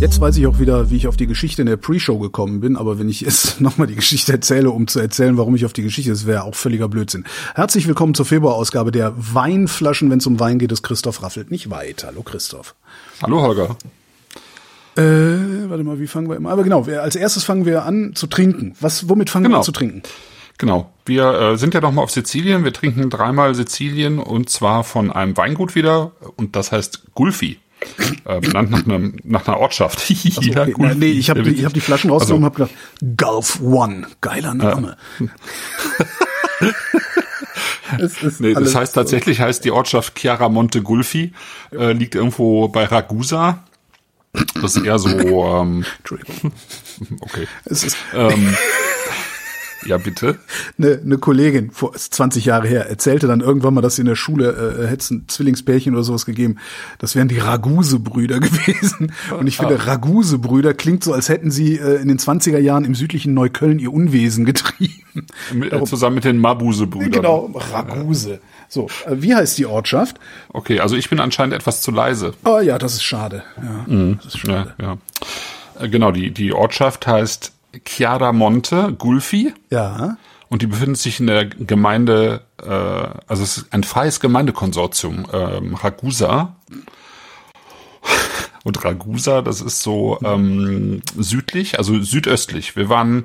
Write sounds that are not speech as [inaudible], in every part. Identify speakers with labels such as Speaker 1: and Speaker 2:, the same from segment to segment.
Speaker 1: Jetzt weiß ich auch wieder, wie ich auf die Geschichte in der Pre-Show gekommen bin, aber wenn ich jetzt [laughs] nochmal die Geschichte erzähle, um zu erzählen, warum ich auf die Geschichte, das wäre auch völliger Blödsinn. Herzlich willkommen zur Februarausgabe der Weinflaschen. Wenn es um Wein geht, ist Christoph Raffelt nicht weit. Hallo Christoph.
Speaker 2: Hallo Holger.
Speaker 1: Äh, warte mal, wie fangen wir immer? Aber genau, als erstes fangen wir an zu trinken. Was, womit fangen
Speaker 2: Genau.
Speaker 1: wir an zu trinken?
Speaker 2: Genau. Wir äh, sind ja noch mal auf Sizilien. Wir trinken dreimal Sizilien und zwar von einem Weingut wieder und das heißt Gulfi. Äh, benannt nach, einem, nach einer Ortschaft. [laughs] ja,
Speaker 1: Okay,
Speaker 2: Gulfi.
Speaker 1: nee, ich habe die, ich hab die Flaschen rausgenommen und
Speaker 2: Also,
Speaker 1: habe gedacht, Gulf One, geiler Name. [laughs]
Speaker 2: Nee, das heißt tatsächlich heißt die Ortschaft Chiaramonte Gulfi, äh, liegt irgendwo bei Ragusa. Das ist eher so, ähm,
Speaker 1: Entschuldigung. [laughs]
Speaker 2: okay.
Speaker 1: Es ist
Speaker 2: Ähm, ja, bitte.
Speaker 1: eine, eine Kollegin vor ist 20 Jahre her erzählte dann irgendwann mal, dass sie in der Schule äh, hätte es ein Zwillingspärchen oder sowas gegeben. Das wären die Raguse-Brüder [laughs] gewesen. Und ich finde, Raguse-Brüder klingt so, als hätten sie äh, in den 20er Jahren im südlichen Neukölln ihr Unwesen getrieben.
Speaker 2: Mit, äh, zusammen mit den Mabuse-Brüdern.
Speaker 1: Genau, Raguse. So, äh, wie heißt die Ortschaft?
Speaker 2: Okay, also ich bin anscheinend etwas zu leise.
Speaker 1: Oh ja, das ist schade. Ja, das ist schade.
Speaker 2: Ja, ja. Äh, Genau, die, die Ortschaft heißt Chiaramonte Gulfi
Speaker 1: Ja.
Speaker 2: und die befindet sich in der Gemeinde, äh, also es ist ein freies Gemeindekonsortium, ähm, Ragusa. [laughs] Und Ragusa, das ist so ähm, südlich, also südöstlich. Wir waren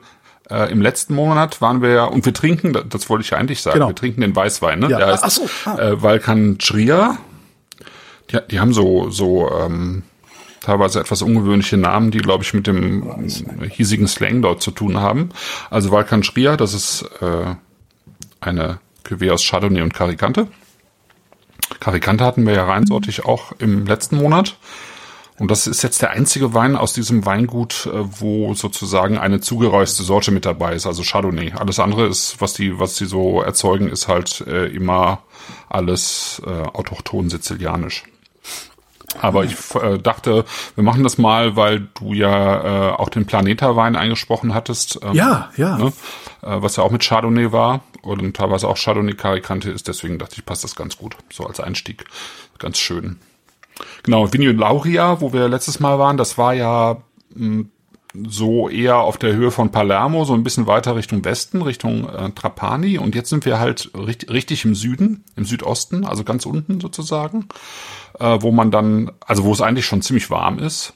Speaker 2: äh, im letzten Monat waren wir ja, und wir trinken, das, das wollte ich ja eigentlich sagen,
Speaker 1: Genau.
Speaker 2: wir trinken den Weißwein, ne?
Speaker 1: Ja.
Speaker 2: Der heißt
Speaker 1: Ach so, ah.
Speaker 2: äh, Valcandria. Die, die haben so, so ähm, teilweise etwas ungewöhnliche Namen, die, glaube ich, mit dem hiesigen Slang dort zu tun haben. Also Valcandria, das ist äh, eine Cuvée aus Chardonnay und Caricante. Caricante hatten wir ja reinsortig auch im letzten Monat. Und das ist jetzt der einzige Wein aus diesem Weingut, äh, wo sozusagen eine zugereiste Sorte mit dabei ist, also Chardonnay. Alles andere ist, was die, was die so erzeugen, ist halt äh, immer alles äh, autochton sizilianisch. Aber ich äh, dachte, wir machen das mal, weil du ja äh, auch den Planeta-Wein eingesprochen hattest. Ähm,
Speaker 1: Ja, ja.
Speaker 2: Ne? Äh, was ja auch mit Chardonnay war und teilweise auch Chardonnay Caricante ist. Deswegen dachte ich, passt das ganz gut. So als Einstieg. Ganz schön. Genau, Vigno Lauria, wo wir letztes Mal waren, das war ja mh, so eher auf der Höhe von Palermo, so ein bisschen weiter Richtung Westen, Richtung äh, Trapani. Und jetzt sind wir halt richtig, richtig im Süden, im Südosten, also ganz unten sozusagen, äh, wo man dann, also wo es eigentlich schon ziemlich warm ist.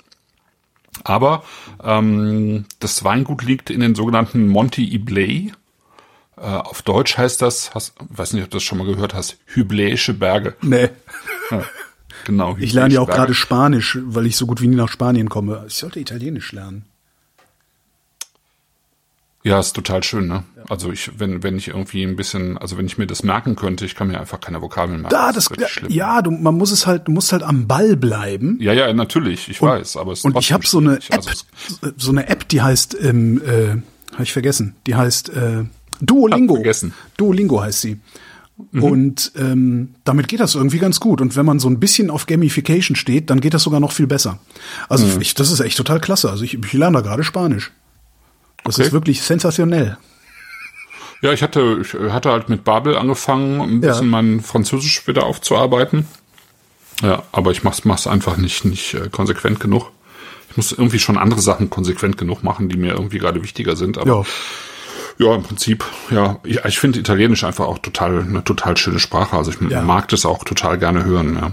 Speaker 2: Aber ähm, das Weingut liegt in den sogenannten Monti Iblei. Äh, auf Deutsch heißt das, hast, weiß nicht, ob du das schon mal gehört hast, Hybläische Berge.
Speaker 1: Nee.
Speaker 2: Genau.
Speaker 1: Ich lerne ja auch gerade. Spanisch, weil ich so gut wie nie nach Spanien komme. Ich sollte Italienisch lernen.
Speaker 2: Ja, ist total schön, ne? Also ich, wenn, wenn ich irgendwie ein bisschen, also wenn ich mir das merken könnte, ich kann mir einfach keine Vokabeln merken.
Speaker 1: Da, das,
Speaker 2: schlimm.
Speaker 1: ja, du, man muss es halt, du musst halt am Ball bleiben.
Speaker 2: Ja, ja, natürlich, ich weiß, aber es ist
Speaker 1: Und ich habe so eine
Speaker 2: schwierig.
Speaker 1: App,
Speaker 2: Also,
Speaker 1: so eine App, die heißt, ähm, äh, habe ich vergessen, die heißt äh, Duolingo.
Speaker 2: Hab vergessen.
Speaker 1: Duolingo heißt sie.
Speaker 2: Mhm.
Speaker 1: Und ähm, damit geht das irgendwie ganz gut. Und wenn man so ein bisschen auf Gamification steht, dann geht das sogar noch viel besser. Also
Speaker 2: Mhm.
Speaker 1: ich, das ist echt total klasse. Also ich, ich lerne da gerade Spanisch. Das
Speaker 2: Okay.
Speaker 1: ist wirklich sensationell.
Speaker 2: ja, ich hatte, ich hatte halt mit Babel angefangen, ein
Speaker 1: Ja.
Speaker 2: bisschen mein Französisch wieder aufzuarbeiten. Ja, aber ich mach's, mach's einfach nicht, nicht äh, konsequent genug. Ich muss irgendwie schon andere Sachen konsequent genug machen, die mir irgendwie gerade wichtiger sind. Aber
Speaker 1: Ja,
Speaker 2: Ja, im Prinzip, ja. Ich, ich finde Italienisch einfach auch total, eine total schöne Sprache. Also ich
Speaker 1: Ja.
Speaker 2: mag das auch total gerne hören, ja.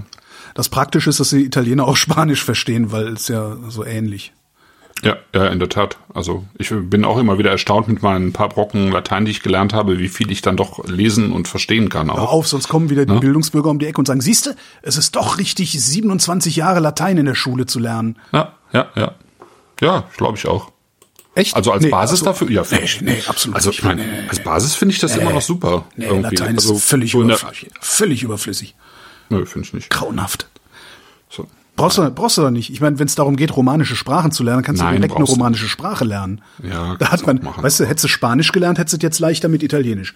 Speaker 1: das Praktische ist, dass die Italiener auch Spanisch verstehen, weil es ja so ähnlich.
Speaker 2: Ja, ja, in der Tat. Also ich bin auch immer wieder erstaunt mit meinen paar Brocken Latein, die ich gelernt habe, wie viel ich dann doch lesen und verstehen kann
Speaker 1: Hör
Speaker 2: auch.
Speaker 1: auf, sonst kommen wieder die Bildungsbürger um die Ecke und sagen, siehste, es ist doch richtig, 27 Jahre Latein in der Schule zu lernen.
Speaker 2: Ja, ja, ja. Ja, glaube ich auch.
Speaker 1: Echt?
Speaker 2: Also als
Speaker 1: Nee,
Speaker 2: Basis
Speaker 1: also-
Speaker 2: dafür, ja,
Speaker 1: Nee, nee, absolut
Speaker 2: Also
Speaker 1: nicht.
Speaker 2: ich meine,
Speaker 1: Nee, nee,
Speaker 2: als Basis finde ich das immer noch super.
Speaker 1: Nee,
Speaker 2: irgendwie.
Speaker 1: Latein
Speaker 2: also,
Speaker 1: ist völlig,
Speaker 2: so
Speaker 1: überflüssig, völlig überflüssig.
Speaker 2: Nö, finde ich nicht.
Speaker 1: Grauenhaft.
Speaker 2: So.
Speaker 1: Brauchst du, brauchst du doch nicht. Ich meine, wenn es darum geht, romanische Sprachen zu lernen, kannst
Speaker 2: Nein,
Speaker 1: du direkt eine romanische Sprache lernen.
Speaker 2: Ja,
Speaker 1: da hat man, weißt du, hättest du Spanisch gelernt, hättest du jetzt leichter mit Italienisch.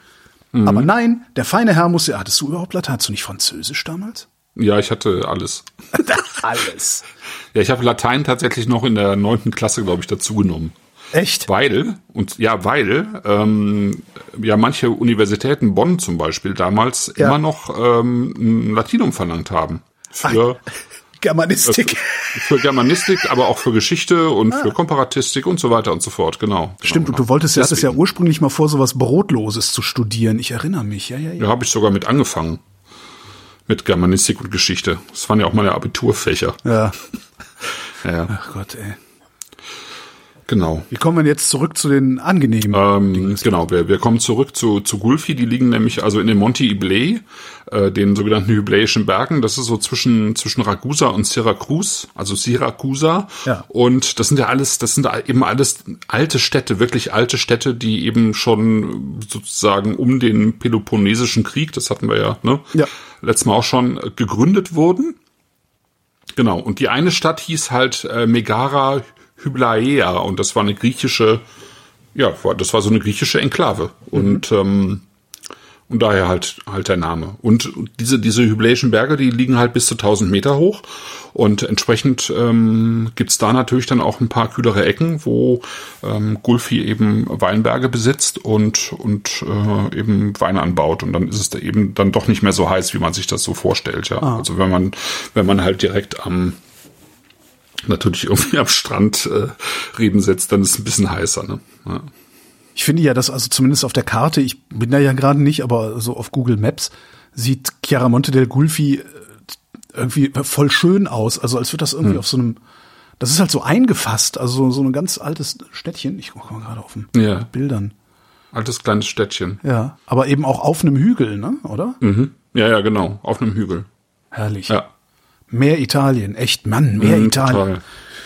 Speaker 1: Aber nein, der feine Herr muss ja, hattest du überhaupt Latein? Hattest du nicht Französisch damals?
Speaker 2: Ja, ich hatte alles. [laughs]
Speaker 1: Alles.
Speaker 2: Ja, ich habe Latein tatsächlich noch in der neunten Klasse, glaube ich, dazugenommen.
Speaker 1: Echt?
Speaker 2: Weil, und ja, weil ähm, ja manche Universitäten, Bonn zum Beispiel, damals
Speaker 1: Ja.
Speaker 2: immer noch ähm, ein Latinum verlangt haben. Für,
Speaker 1: Germanistik.
Speaker 2: für Germanistik, aber auch für Geschichte und für Komparatistik und so weiter und so fort, genau.
Speaker 1: Stimmt,
Speaker 2: genau,
Speaker 1: und du wolltest ja, hattest ja ursprünglich mal vor, sowas Brotloses zu studieren. Ich erinnere mich, ja, ja, ja.
Speaker 2: Ja, habe ich sogar mit angefangen. Mit Germanistik und Geschichte. Das waren ja auch meine Abiturfächer.
Speaker 1: Ja. [laughs]
Speaker 2: Ja, ja,
Speaker 1: Ach Gott, ey.
Speaker 2: Genau.
Speaker 1: Wie kommen wir jetzt zurück zu den angenehmen?
Speaker 2: Ähm, genau, wir, wir kommen zurück zu, zu Gulfi. Die liegen nämlich also in den Monti Iblei, äh, den sogenannten Hybläischen Bergen. Das ist so zwischen, zwischen Ragusa und Syracuse, also Syracusa.
Speaker 1: Ja.
Speaker 2: Und das sind ja alles, das sind eben alles alte Städte, wirklich alte Städte, die eben schon sozusagen um den Peloponnesischen Krieg, das hatten wir ja, ne?
Speaker 1: Ja.
Speaker 2: Letztes Mal auch schon äh, gegründet wurden. Genau, und die eine Stadt hieß halt äh, Megara Hyblaea. Und das war eine griechische, ja, das war so eine griechische Enklave. Und ähm, und daher halt halt der Name. Und diese diese Hybläischen Berge, die liegen halt bis zu 1000 Meter hoch. Und entsprechend ähm, gibt's da natürlich dann auch ein paar kühlere Ecken, wo ähm, Gulfi eben Weinberge besitzt und und äh, eben Weine anbaut. Und dann ist es da eben dann doch nicht mehr so heiß, wie man sich das so vorstellt. Ja, also wenn man wenn man halt direkt am natürlich irgendwie am Strand äh, Reben setzt, dann ist es ein bisschen heißer. Ne? Ja.
Speaker 1: Ich finde ja, dass also zumindest auf der Karte, ich bin da ja gerade nicht, aber so auf Google Maps sieht Chiaramonte del Gulfi äh, irgendwie voll schön aus. Also als wird das irgendwie auf so einem, das ist halt so eingefasst, also so, so ein ganz altes Städtchen. Ich gucke mal gerade auf den
Speaker 2: Ja.
Speaker 1: Bildern.
Speaker 2: Altes kleines Städtchen.
Speaker 1: Ja, aber eben auch auf einem Hügel, ne? Oder?
Speaker 2: Mhm. Ja, ja, genau. Auf einem Hügel.
Speaker 1: Herrlich.
Speaker 2: Ja.
Speaker 1: Mehr Italien, echt, Mann, mehr
Speaker 2: Mhm,
Speaker 1: Italien.
Speaker 2: Total.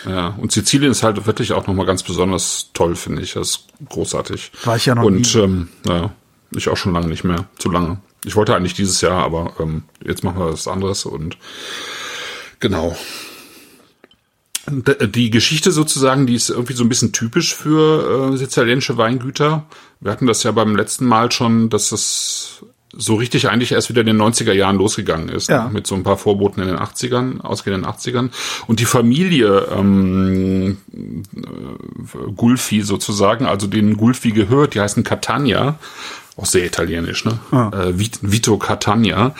Speaker 2: Ja, und Sizilien ist halt wirklich auch nochmal ganz besonders toll, finde ich. Das ist großartig.
Speaker 1: War ich ja noch
Speaker 2: Und
Speaker 1: nie.
Speaker 2: ähm, naja, ich auch schon lange nicht mehr. Zu lange. Ich wollte eigentlich dieses Jahr, aber ähm, jetzt machen wir was anderes und genau. Die Geschichte sozusagen, die ist irgendwie so ein bisschen typisch für äh, sizilianische Weingüter. Wir hatten das ja beim letzten Mal schon, dass das so richtig eigentlich erst wieder in den 90er Jahren losgegangen ist.
Speaker 1: Ja.
Speaker 2: Ne? Mit so ein paar Vorboten in den 80ern, ausgehenden 80ern. Und die Familie ähm, äh, Gulfi sozusagen, also denen Gulfi gehört, die heißen Catania. Auch sehr italienisch, ne? Äh, Vit- Vito Catania.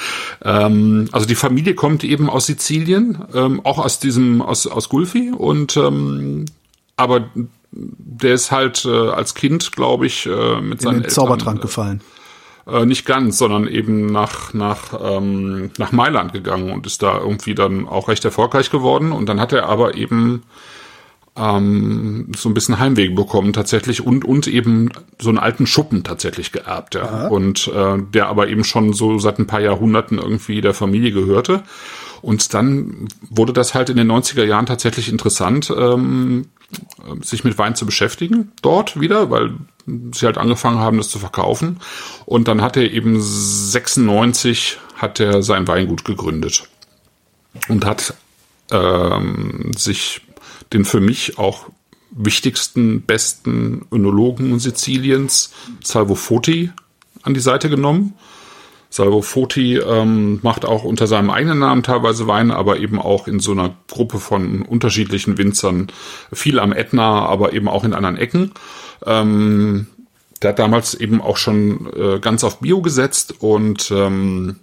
Speaker 2: Ähm, also die Familie kommt eben aus Sizilien, ähm, auch aus diesem, aus, aus Gulfi und ähm, aber der ist halt äh, als Kind, glaube ich, äh, mit
Speaker 1: In
Speaker 2: seinen
Speaker 1: den
Speaker 2: Eltern,
Speaker 1: Zaubertrank gefallen.
Speaker 2: Äh, nicht ganz, sondern eben nach nach ähm, nach Mailand gegangen und ist da irgendwie dann auch recht erfolgreich geworden. Und dann hat er aber eben ähm, so ein bisschen Heimweh bekommen tatsächlich und und eben so einen alten Schuppen tatsächlich geerbt, ja. Und äh, der aber eben schon so seit ein paar Jahrhunderten irgendwie der Familie gehörte. Und dann wurde das halt in den 90er Jahren tatsächlich interessant, ähm, sich mit Wein zu beschäftigen dort wieder, weil sie halt angefangen haben, das zu verkaufen. Und dann hat er eben 96 hat er sein Weingut gegründet und hat ähm, sich den für mich auch wichtigsten, besten Önologen Siziliens, Salvo Foti, an die Seite genommen. Salvo Foti ähm, macht auch unter seinem eigenen Namen teilweise Weine, aber eben auch in so einer Gruppe von unterschiedlichen Winzern, viel am Ätna, aber eben auch in anderen Ecken. Ähm, der hat damals eben auch schon äh, ganz auf Bio gesetzt und ähm,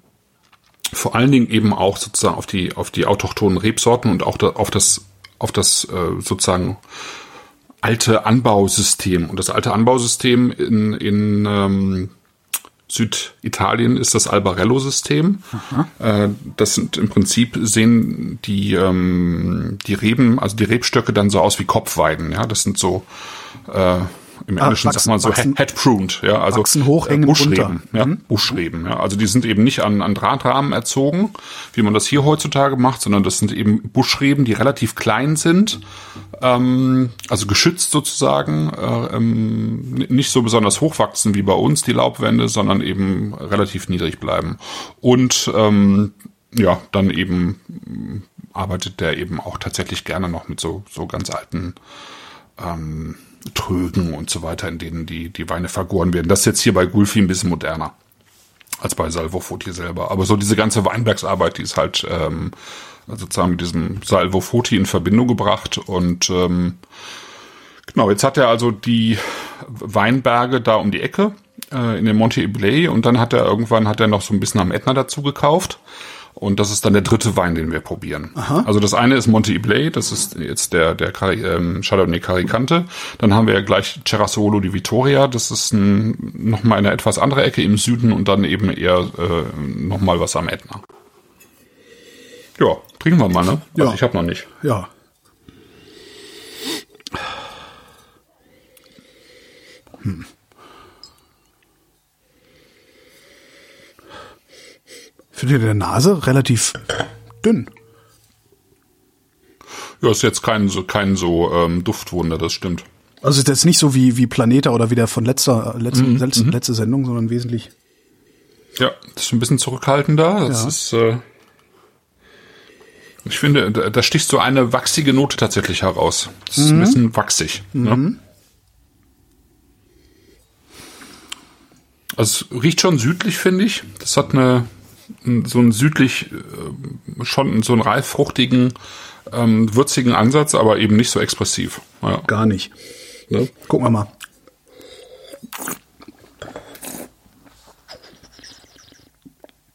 Speaker 2: vor allen Dingen eben auch sozusagen auf die auf die autochthonen Rebsorten und auch da, auf das auf das äh, sozusagen alte Anbausystem und das alte Anbausystem in in ähm, Süditalien ist das Albarello-System. Äh, das sind im Prinzip sehen die ähm, die Reben, also die Rebstöcke dann so aus wie Kopfweiden. Ja, das sind so äh, im Englischen
Speaker 1: wachsen-
Speaker 2: sagt man so
Speaker 1: wachsen-
Speaker 2: head pruned, ja, also
Speaker 1: wachsen hoch,
Speaker 2: äh, Buschreben, ja,
Speaker 1: Mhm.
Speaker 2: Buschreben, ja. Also die sind eben nicht an, an Drahtrahmen erzogen, wie man das hier heutzutage macht, sondern das sind eben Buschreben, die relativ klein sind, ähm, also geschützt sozusagen, äh, ähm, nicht so besonders hoch wachsen wie bei uns die Laubwände, sondern eben relativ niedrig bleiben. Und ähm, ja, dann eben mh, arbeitet der eben auch tatsächlich gerne noch mit so, so ganz alten ähm, Trögen und so weiter, in denen die, die Weine vergoren werden. Das ist jetzt hier bei Gulfi ein bisschen moderner. als bei Salvofoti selber. Aber so diese ganze Weinbergsarbeit, die ist halt ähm, sozusagen mit diesem Salvofoti in Verbindung gebracht und ähm, genau, jetzt hat er also die Weinberge da um die Ecke äh, in den Monte Iblay und dann hat er irgendwann hat er noch so ein bisschen am Ätna dazu gekauft und das ist dann der dritte Wein, den wir probieren. Aha. Also das eine ist Monte Iblay, das ist jetzt der, der ähm, Chardonnay Caricante. Dann haben wir ja gleich Cerasolo di Vittoria, das ist ein, nochmal eine etwas andere Ecke im Süden und dann eben eher äh, nochmal was am Ätna. Ja, trinken wir mal, ne?
Speaker 1: Ja.
Speaker 2: Also ich habe noch nicht.
Speaker 1: Ja. Hm. Finde der Nase relativ dünn.
Speaker 2: Ja, ist jetzt kein so kein so ähm, Duftwunder, das stimmt.
Speaker 1: Also ist jetzt nicht so wie wie Planeta oder wie der von letzter letzte, mhm, letzte, letzte Sendung, sondern wesentlich.
Speaker 2: Ja, das ist ein bisschen zurückhaltender. Das
Speaker 1: Ja.
Speaker 2: ist äh, ich finde, da, da sticht so eine wachsige Note tatsächlich heraus. Das ist ein bisschen wachsig. Ne? Also es riecht schon südlich, finde ich. Das hat eine so einen südlich äh, schon so einen reif-fruchtigen, ähm, würzigen Ansatz, aber eben nicht so expressiv. Ja.
Speaker 1: Gar nicht.
Speaker 2: Ne?
Speaker 1: Gucken wir mal.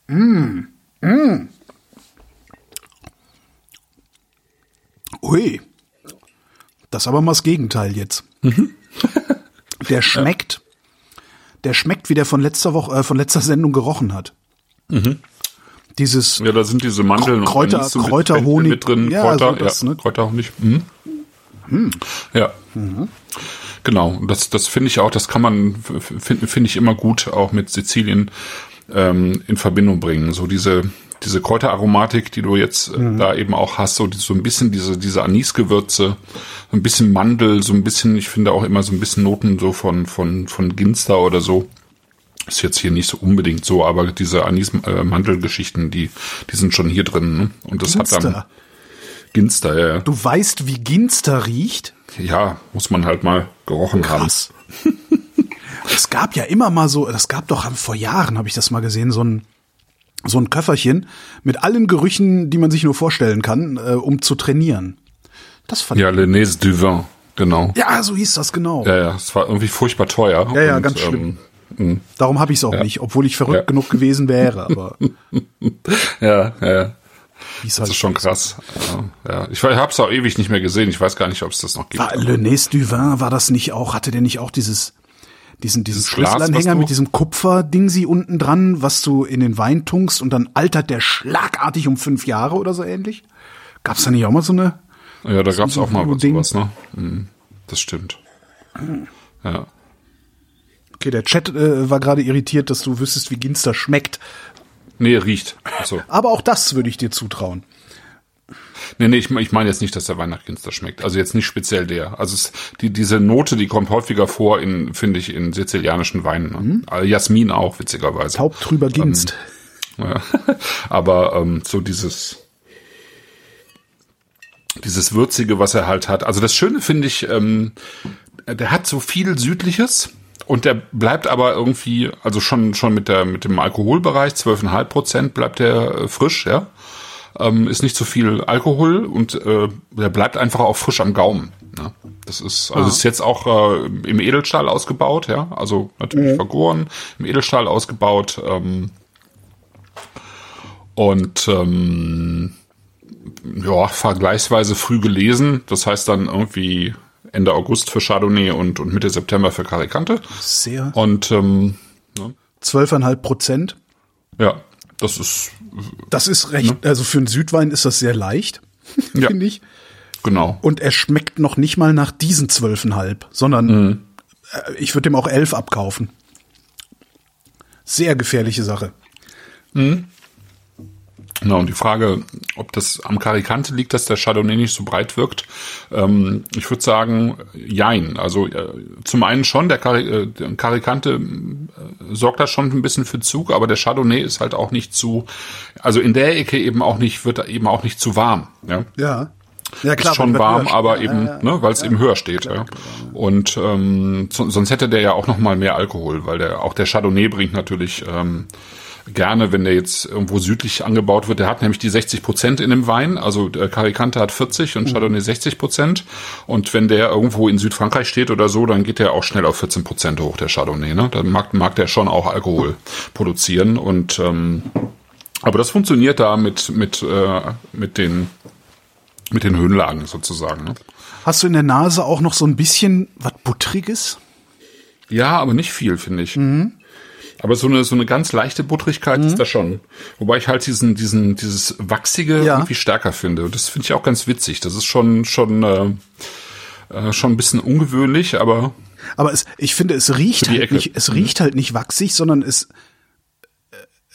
Speaker 1: Mm. Mm. Ui. Das ist aber mal das Gegenteil jetzt. der schmeckt, der schmeckt, wie der von letzter Woche, äh, von letzter Sendung gerochen hat. Dieses
Speaker 2: Ja, da sind diese Mandeln
Speaker 1: Kräuter-
Speaker 2: und
Speaker 1: Kräuterhonig.
Speaker 2: mit drin.
Speaker 1: Ja,
Speaker 2: Kräuter,
Speaker 1: so das,
Speaker 2: ja,
Speaker 1: ne?
Speaker 2: Kräuterhonig. Mhm. Ja. Genau, und das, das finde ich auch, das kann man, finde find ich immer gut auch mit Sizilien ähm, in Verbindung bringen. So diese, diese Kräuteraromatik, die du jetzt äh,
Speaker 1: Mhm.
Speaker 2: da eben auch hast, so, die- so ein bisschen diese, diese Anisgewürze, so ein bisschen Mandel, so ein bisschen, ich finde auch immer so ein bisschen Noten so von, von, von Ginster oder so. Ist jetzt hier nicht so unbedingt so, aber diese Anis-Mandelgeschichten, die, die sind schon hier drin. Ne? Und das hat dann
Speaker 1: Ginster.
Speaker 2: Ginster, ja, ja.
Speaker 1: Du weißt, wie Ginster riecht?
Speaker 2: Ja, muss man halt mal gerochen haben.
Speaker 1: Krass. [laughs] es gab ja immer mal so, das gab doch vor Jahren, habe ich das mal gesehen, so ein so ein Köfferchen mit allen Gerüchen, die man sich nur vorstellen kann, äh, um zu trainieren. Das fand
Speaker 2: Ja,
Speaker 1: ich.
Speaker 2: Du Vin, genau.
Speaker 1: Ja, so hieß das genau.
Speaker 2: Ja, ja, es war irgendwie furchtbar teuer.
Speaker 1: Ja, ja,
Speaker 2: und,
Speaker 1: ganz schlimm.
Speaker 2: Ähm,
Speaker 1: Darum habe ich es auch nicht, obwohl ich verrückt
Speaker 2: Ja.
Speaker 1: genug gewesen wäre. Aber [laughs]
Speaker 2: ja, ja, ja,
Speaker 1: es
Speaker 2: das
Speaker 1: halt
Speaker 2: ist schon krass. Ja, ja. Ich habe es auch ewig nicht mehr gesehen. Ich weiß gar nicht, ob es das noch gibt.
Speaker 1: War Le Nez du Vin, war das nicht auch, hatte der nicht auch dieses, diesen, diesen
Speaker 2: Dieses
Speaker 1: Schlüsselanhänger mit diesem Kupferdingsi unten dran, was du in den Wein tunkst und dann altert der schlagartig um fünf Jahre oder so ähnlich? Gab's da nicht auch mal so eine?
Speaker 2: ja, da gab es
Speaker 1: so
Speaker 2: auch mal was, ne? Mhm, das stimmt. Ja.
Speaker 1: Okay, der Chat äh, war gerade irritiert, dass du wüsstest, wie Ginster schmeckt.
Speaker 2: Nee, riecht. Achso.
Speaker 1: Aber auch das würde ich dir zutrauen.
Speaker 2: Nee, nee, ich, ich meine jetzt nicht, dass der Wein nach Ginster schmeckt. Also jetzt nicht speziell der. Also es, die, diese Note, die kommt häufiger vor in, finde ich, in sizilianischen Weinen. Ne? Also Jasmin auch, witzigerweise.
Speaker 1: Taub drüber Ginst.
Speaker 2: Ja. [laughs] Aber ähm, so dieses dieses würzige, was er halt hat. Also das Schöne finde ich, ähm, der hat so viel Südliches und der bleibt aber irgendwie, also schon schon mit der mit dem Alkoholbereich 12,5 Prozent bleibt der äh, frisch, ja. Ähm, ist nicht zu viel Alkohol und äh, der bleibt einfach auch frisch am Gaumen. Ne? Das ist also ist jetzt auch äh, im Edelstahl ausgebaut, ja. Also natürlich vergoren, im Edelstahl ausgebaut. Ähm, und ähm, ja, vergleichsweise früh gelesen. Das heißt dann irgendwie Ende August für Chardonnay und, und Mitte September für Caricante.
Speaker 1: Sehr.
Speaker 2: Und ähm, ne,
Speaker 1: 12,5 Prozent.
Speaker 2: ja, das ist
Speaker 1: Das ist recht, also für einen Südwein ist das sehr leicht, [laughs]
Speaker 2: Ja.
Speaker 1: finde ich.
Speaker 2: genau.
Speaker 1: Und er schmeckt noch nicht mal nach diesen 12,5, sondern äh, ich würde dem auch 11 abkaufen. Sehr gefährliche Sache.
Speaker 2: Genau, und die Frage, ob das am Caricante liegt, dass der Chardonnay nicht so breit wirkt, ähm, ich würde sagen, jein. Also äh, zum einen schon, der, Cari äh, der Caricante äh, sorgt da schon ein bisschen für Zug, aber der Chardonnay ist halt auch nicht zu, also in der Ecke eben auch nicht, wird eben auch nicht zu warm. Ja,
Speaker 1: Ja. Ja,
Speaker 2: ist schon warm, aber eben,
Speaker 1: Ja, ja.
Speaker 2: ne, weil es eben höher steht. Ja. Und ähm, so, sonst hätte der ja auch noch mal mehr Alkohol, weil der auch der Chardonnay bringt natürlich ähm, gerne, wenn der jetzt irgendwo südlich angebaut wird. Der hat nämlich die 60 Prozent in dem Wein. Also der Caricante hat 40 und Chardonnay 60 Prozent. Und wenn der irgendwo in Südfrankreich steht oder so, dann geht der auch schnell auf 14 Prozent hoch, der Chardonnay. Ne? Dann mag, mag der schon auch Alkohol produzieren. Und ähm, aber das funktioniert da mit, mit, äh, mit den mit den Höhenlagen sozusagen. Ne?
Speaker 1: Hast du in der Nase auch noch so ein bisschen was Buttriges?
Speaker 2: Ja, aber nicht viel, finde ich. Mhm. Aber so eine, so eine ganz leichte Buttrigkeit mhm. ist da schon. Wobei ich halt diesen, diesen, dieses Wachsige ja. irgendwie stärker finde. Und das finde ich auch ganz witzig. Das ist schon, schon, äh, äh, schon ein bisschen ungewöhnlich, aber.
Speaker 1: Aber es, ich finde, es riecht halt nicht, es riecht halt nicht wachsig, sondern es,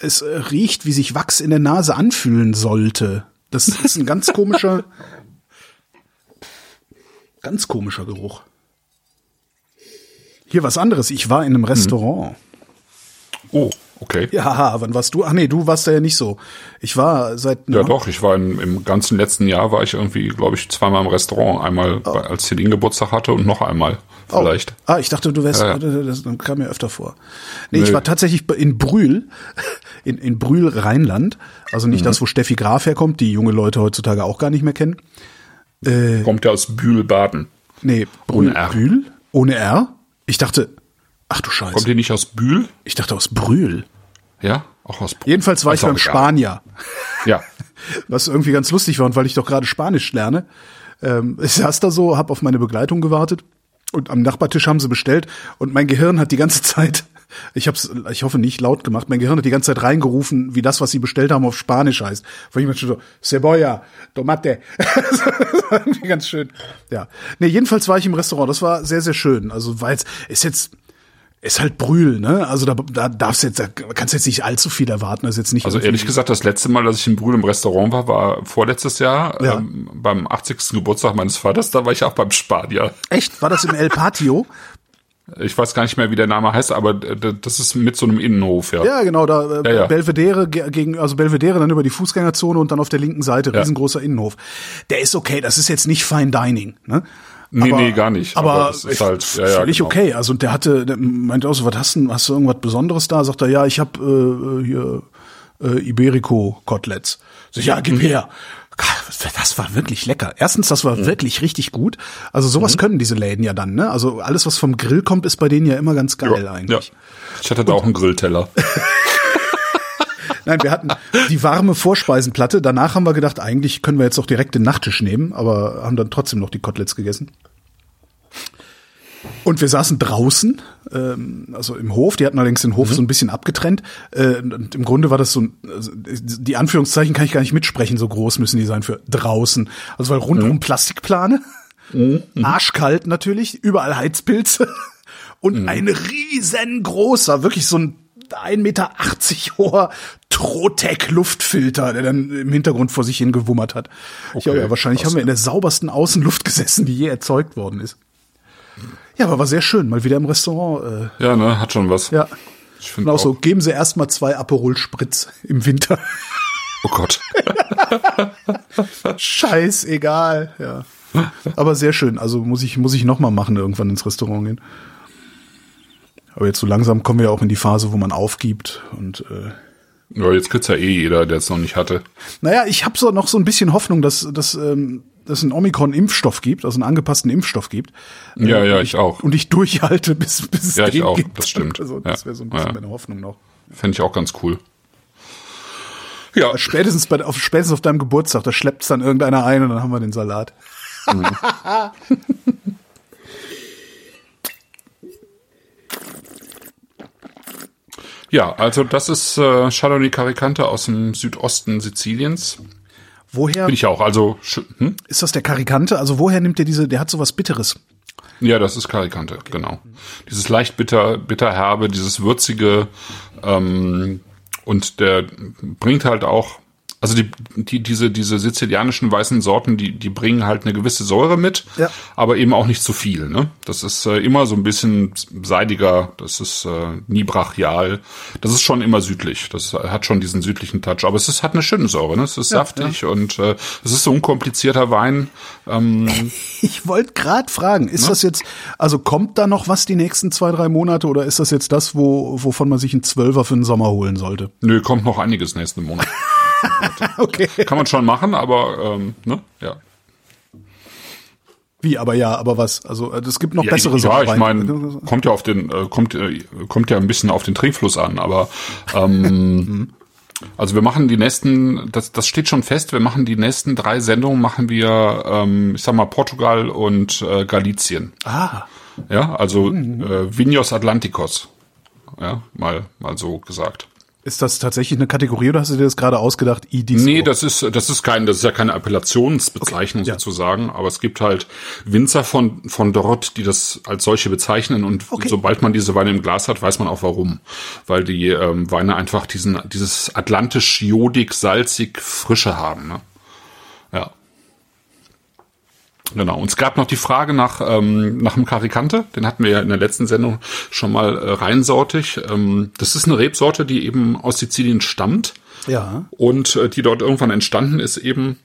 Speaker 1: es riecht, wie sich Wachs in der Nase anfühlen sollte. Das ist ein ganz komischer, ganz komischer Geruch. Hier was anderes. Ich war in einem Restaurant.
Speaker 2: Oh, okay.
Speaker 1: Ja, wann warst du? Ach nee, du warst da ja nicht so. Ich war seit.
Speaker 2: Ja, doch, ich war im, im ganzen letzten Jahr war ich irgendwie, glaube ich, zweimal im Restaurant. Einmal, oh. als Celine Geburtstag hatte und noch einmal. Oh. Vielleicht.
Speaker 1: Oh. Ah, ich dachte, du wärst, ja, ja. das kam mir öfter vor. Nee, nee, ich war tatsächlich in Brühl, [laughs] in, in Brühl Rheinland. Also nicht mhm. das, wo Steffi Graf herkommt, die junge Leute heutzutage auch gar nicht mehr kennen.
Speaker 2: Äh, Kommt ja aus Bühl-Baden.
Speaker 1: Nee, Brühl, ohne R. Brühl? Ohne R? Ich dachte, ach du Scheiße.
Speaker 2: Kommt ihr nicht aus Bühl?
Speaker 1: Ich dachte aus Brühl.
Speaker 2: Ja, auch aus Brühl.
Speaker 1: Jedenfalls war ich beim Spanier.
Speaker 2: Ja. [laughs]
Speaker 1: Was irgendwie ganz lustig war und weil ich doch gerade Spanisch lerne. Ähm, ich saß da so, hab auf meine Begleitung gewartet und am Nachbartisch haben sie bestellt und mein Gehirn hat die ganze Zeit [laughs] ich habe ich hoffe nicht laut gemacht. Mein Gehirn hat die ganze Zeit reingerufen, wie das, was sie bestellt haben, auf Spanisch heißt. Weil jemand schon so Cebolla, Tomate. [laughs] ganz schön. Ja. Nee, jedenfalls war ich im Restaurant. Das war sehr, sehr schön. Also, weil es ist jetzt ist halt Brühl, ne? Also da, da darfst jetzt, da kannst jetzt nicht allzu viel erwarten. Das ist jetzt nicht
Speaker 2: also ehrlich gesagt, das letzte Mal, dass ich in Brühl im Restaurant war, war vorletztes Jahr ja. ähm, beim 80. Geburtstag meines Vaters. Da war ich auch beim Spanier.
Speaker 1: Echt? War das im El Patio? [laughs]
Speaker 2: Ich weiß gar nicht mehr, wie der Name heißt, aber das ist mit so einem Innenhof, ja.
Speaker 1: Ja, genau, da äh, ja, ja. Belvedere gegen, also Belvedere dann über die Fußgängerzone und dann auf der linken Seite riesengroßer Innenhof. Der ist okay, das ist jetzt nicht Fine Dining, ne?
Speaker 2: Nee, aber, nee, gar nicht.
Speaker 1: Aber, aber ist halt ja, ja, völlig genau. okay. Also und der hatte, der meinte auch so, was hast du, hast du irgendwas Besonderes da? Sagt er, ja, ich habe äh, hier äh, Iberico-Koteletts. So, ja, gib her das war wirklich lecker. Erstens, das war mhm. wirklich richtig gut. Also sowas mhm. können diese Läden ja dann, ne? Also alles, was vom Grill kommt, ist bei denen ja immer ganz geil ja, eigentlich. Ja.
Speaker 2: Ich hatte da auch einen Grillteller. [laughs]
Speaker 1: Nein, wir hatten die warme Vorspeisenplatte. Danach haben wir gedacht, eigentlich können wir jetzt auch direkt den Nachttisch nehmen, aber haben dann trotzdem noch die Koteletts gegessen. Und wir saßen draußen, ähm, also im Hof. Die hatten allerdings den Hof mhm. so ein bisschen abgetrennt. Äh, und Im Grunde war das so, also die Anführungszeichen kann ich gar nicht mitsprechen, so groß müssen die sein für draußen. Also weil rundum mhm. Plastikplane, mhm. arschkalt natürlich, überall Heizpilze [laughs] und mhm. ein riesengroßer, wirklich so ein 1,80 Meter hoher Trotec-Luftfilter, der dann im Hintergrund vor sich hin gewummert hat. Okay, ja, wahrscheinlich haben wir in der saubersten Außenluft gesessen, die je erzeugt worden ist. Ja, aber war sehr schön, mal wieder im Restaurant.
Speaker 2: Äh. Ja, ne, hat schon was.
Speaker 1: Ja. Ich finde auch, auch so, geben Sie erstmal zwei Aperol Spritz im Winter.
Speaker 2: Oh Gott. [laughs]
Speaker 1: Scheiß, egal, ja. Aber sehr schön, also muss ich, muss ich nochmal machen, irgendwann ins Restaurant gehen. Aber jetzt so langsam kommen wir auch in die Phase, wo man aufgibt und äh,
Speaker 2: ja, jetzt kriegt's ja eh jeder, der es noch nicht hatte.
Speaker 1: Naja, ich habe so noch so ein bisschen Hoffnung, dass, dass ähm, dass ein Omikron-Impfstoff gibt, also einen angepassten Impfstoff gibt.
Speaker 2: Ja, ja, ich, ich, auch.
Speaker 1: Und ich durchhalte, bis, bis es
Speaker 2: ja, den ich auch, gibt. Das stimmt.
Speaker 1: Also, das wäre so ein bisschen ja. meine Hoffnung noch.
Speaker 2: Fände ich auch ganz cool.
Speaker 1: Ja. Spätestens bei, auf, spätestens auf deinem Geburtstag, da schleppt's dann irgendeiner ein und dann haben wir den Salat. Mhm. [laughs]
Speaker 2: ja, also das ist äh, Chardonnay Caricante aus dem Südosten Siziliens.
Speaker 1: Woher?
Speaker 2: Bin ich auch. Also
Speaker 1: hm? ist das der Karikante? Also woher nimmt der diese? Der hat sowas Bitteres.
Speaker 2: Ja, das ist Karikante, okay. genau. Dieses leicht bitter, bitterherbe, dieses würzige ähm, und der bringt halt auch Also die, die, diese, diese sizilianischen weißen Sorten, die, die bringen halt eine gewisse Säure mit,
Speaker 1: Ja.
Speaker 2: aber eben auch nicht zu viel. Ne? Das ist äh, immer so ein bisschen seidiger, das ist äh, nie brachial. Das ist schon immer südlich. Das hat schon diesen südlichen Touch. Aber es ist, hat eine schöne Säure, ne? Es ist saftig und äh, es ist so ein unkomplizierter Wein. Ähm, [laughs]
Speaker 1: Ich wollte gerade fragen, ist das jetzt, also kommt da noch was die nächsten zwei, drei Monate oder ist das jetzt das, wo, wovon man sich einen Zwölfer für den Sommer holen sollte?
Speaker 2: nö, kommt noch einiges nächsten Monat. [laughs] [laughs]
Speaker 1: Okay.
Speaker 2: Kann man schon machen, aber ähm, ne? Ja.
Speaker 1: Wie, aber ja, aber was? Also es gibt noch
Speaker 2: Ja,
Speaker 1: bessere
Speaker 2: ich, ja, ich meine, kommt ja auf den, äh, kommt, äh, kommt ja ein bisschen auf den Trinkfluss an, aber ähm, [laughs] also wir machen die nächsten, das, das steht schon fest, wir machen die nächsten drei Sendungen, machen wir, ähm, ich sag mal, Portugal und äh, Galicien.
Speaker 1: Ah,
Speaker 2: Ja, also äh, Vinos Atlanticos. Ja, mal, mal so gesagt.
Speaker 1: Ist das tatsächlich eine Kategorie oder hast du dir das gerade ausgedacht? I-Disco?
Speaker 2: Nee, das ist, das ist kein, das ist ja keine Appellationsbezeichnung
Speaker 1: Okay, ja.
Speaker 2: sozusagen, aber es gibt halt Winzer von, von dort, die das als solche bezeichnen und
Speaker 1: Okay.
Speaker 2: sobald man diese Weine im Glas hat, weiß man auch warum. Weil die ähm, Weine einfach diesen, dieses atlantisch jodig, salzig, frische haben, ne? Ja. Genau. Und es gab noch die Frage nach, ähm, nach dem Karikante. Den hatten wir ja in der letzten Sendung schon mal äh, reinsortig. Ähm, das ist eine Rebsorte, die eben aus Sizilien stammt
Speaker 1: Ja.
Speaker 2: und äh, die dort irgendwann entstanden ist eben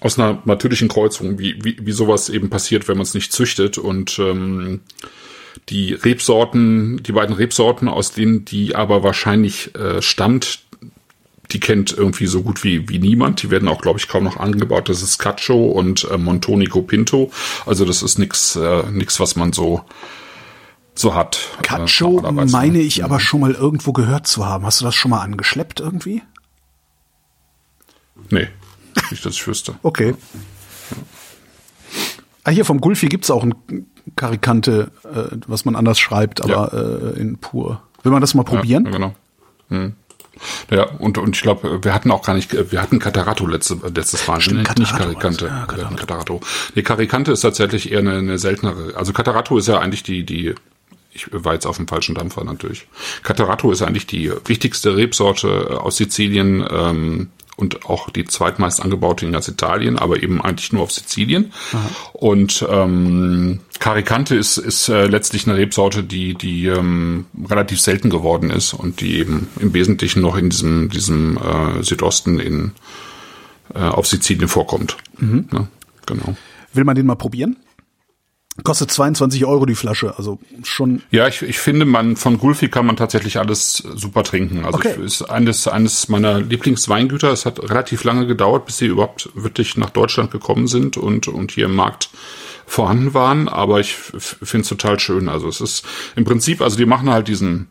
Speaker 2: aus einer natürlichen Kreuzung, wie, wie, wie sowas eben passiert, wenn man es nicht züchtet. Und ähm, die Rebsorten, die beiden Rebsorten, aus denen die aber wahrscheinlich äh, stammt, die kennt irgendwie so gut wie, wie niemand. Die werden auch, glaube ich, kaum noch angebaut. Das ist Cacho und äh, Montonico Pinto. Also das ist nix, äh, nix, was man so so hat. äh,
Speaker 1: Cacho
Speaker 2: normalerweise.
Speaker 1: meine ich aber schon mal irgendwo gehört zu haben. Hast du das schon mal angeschleppt irgendwie?
Speaker 2: Nee, nicht, dass ich wüsste. [laughs]
Speaker 1: Okay. Ah, hier vom Gulfi gibt's auch ein Karikante, äh, was man anders schreibt, aber äh, in pur. Will man das mal probieren?
Speaker 2: Ja, genau. Hm. Ja, und, und ich glaube, wir hatten auch gar nicht, wir hatten Catarato letzte, letztes Mal,
Speaker 1: Stimmt,
Speaker 2: nicht
Speaker 1: Catarato
Speaker 2: Karikante.
Speaker 1: war's. Ja,
Speaker 2: Wir hatten Catarato. Nee, Karikante ist tatsächlich eher eine, eine seltenere. Also Catarato ist ja eigentlich die, die, ich war jetzt auf dem falschen Dampfer natürlich. Catarato ist eigentlich die wichtigste Rebsorte aus Sizilien, ähm, und auch die zweitmeist angebaute in ganz Italien, aber eben eigentlich nur auf Sizilien. Und ähm, Caricante ist, ist äh, letztlich eine Rebsorte, die, die ähm, relativ selten geworden ist und die eben im Wesentlichen noch in diesem, diesem äh, Südosten in, äh, auf Sizilien vorkommt. Ja, genau.
Speaker 1: Will man den mal probieren? Kostet 22 Euro die Flasche, also schon.
Speaker 2: Ja, ich, ich finde, man von Gulfi kann man tatsächlich alles super trinken. Also
Speaker 1: Okay.
Speaker 2: ich, ist eines eines meiner Lieblingsweingüter. Es hat relativ lange gedauert, bis sie überhaupt wirklich nach Deutschland gekommen sind und und hier im Markt vorhanden waren. Aber ich finde es total schön. Also es ist im Prinzip, also die machen halt diesen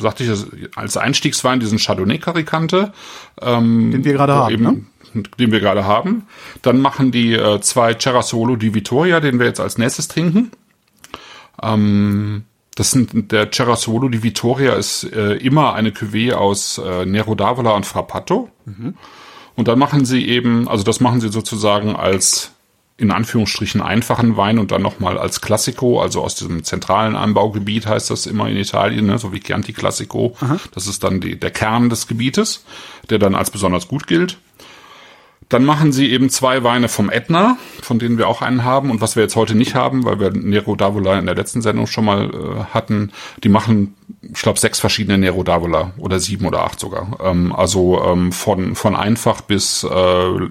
Speaker 2: sagte ich als Einstiegswein diesen Chardonnay Karikante,
Speaker 1: Den wir gerade haben,
Speaker 2: eben,
Speaker 1: ne?
Speaker 2: Den wir gerade haben. Dann machen die äh, zwei Cerasolo di Vittoria, den wir jetzt als nächstes trinken. Ähm, das sind der Cerasolo di Vittoria ist äh, immer eine Cuvée aus äh, Nero d'Avola und Frappato. Und dann machen sie eben, also das machen sie sozusagen als in Anführungsstrichen einfachen Wein und dann nochmal als Classico, also aus diesem zentralen Anbaugebiet heißt das immer in Italien, ne, so wie Chianti Classico. Das ist dann die, der Kern des Gebietes, der dann als besonders gut gilt. Dann machen sie eben zwei Weine vom Etna, von denen wir auch einen haben und was wir jetzt heute nicht haben, weil wir Nero d'Avola in der letzten Sendung schon mal äh, hatten. Die machen, ich glaube, sechs verschiedene Nero d'Avola oder sieben oder acht sogar. Ähm, also ähm, von von einfach bis äh,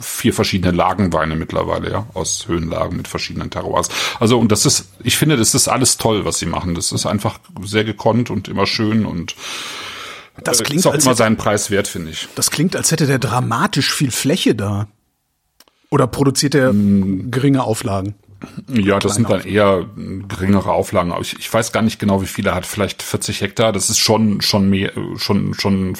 Speaker 2: vier verschiedene Lagenweine mittlerweile, ja, aus Höhenlagen mit verschiedenen Terroirs. Also und das ist, ich finde, das ist alles toll, was sie machen. Das ist einfach sehr gekonnt und immer schön und
Speaker 1: Das
Speaker 2: äh,
Speaker 1: klingt,
Speaker 2: ist auch
Speaker 1: als
Speaker 2: immer
Speaker 1: hätte,
Speaker 2: seinen Preis wert, finde ich.
Speaker 1: das klingt, als hätte der dramatisch viel Fläche da. Oder produziert der
Speaker 2: Mm.
Speaker 1: geringe Auflagen?
Speaker 2: Ja, das sind dann eher geringere Auflagen. Ich, ich weiß gar nicht genau, wie viel er hat. Vielleicht 40 Hektar. Das ist schon schon mehr, schon schon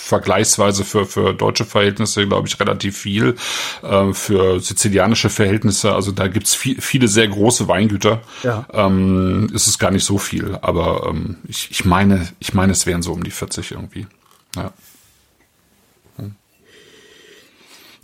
Speaker 2: vergleichsweise für für deutsche Verhältnisse, glaube ich, relativ viel. Äh, für sizilianische Verhältnisse, also da gibt's viel, viele sehr große Weingüter.
Speaker 1: Ja.
Speaker 2: Ähm, ist es gar nicht so viel. Aber ähm, ich, ich meine, ich meine, es wären so um die 40 irgendwie. Ja. Hm.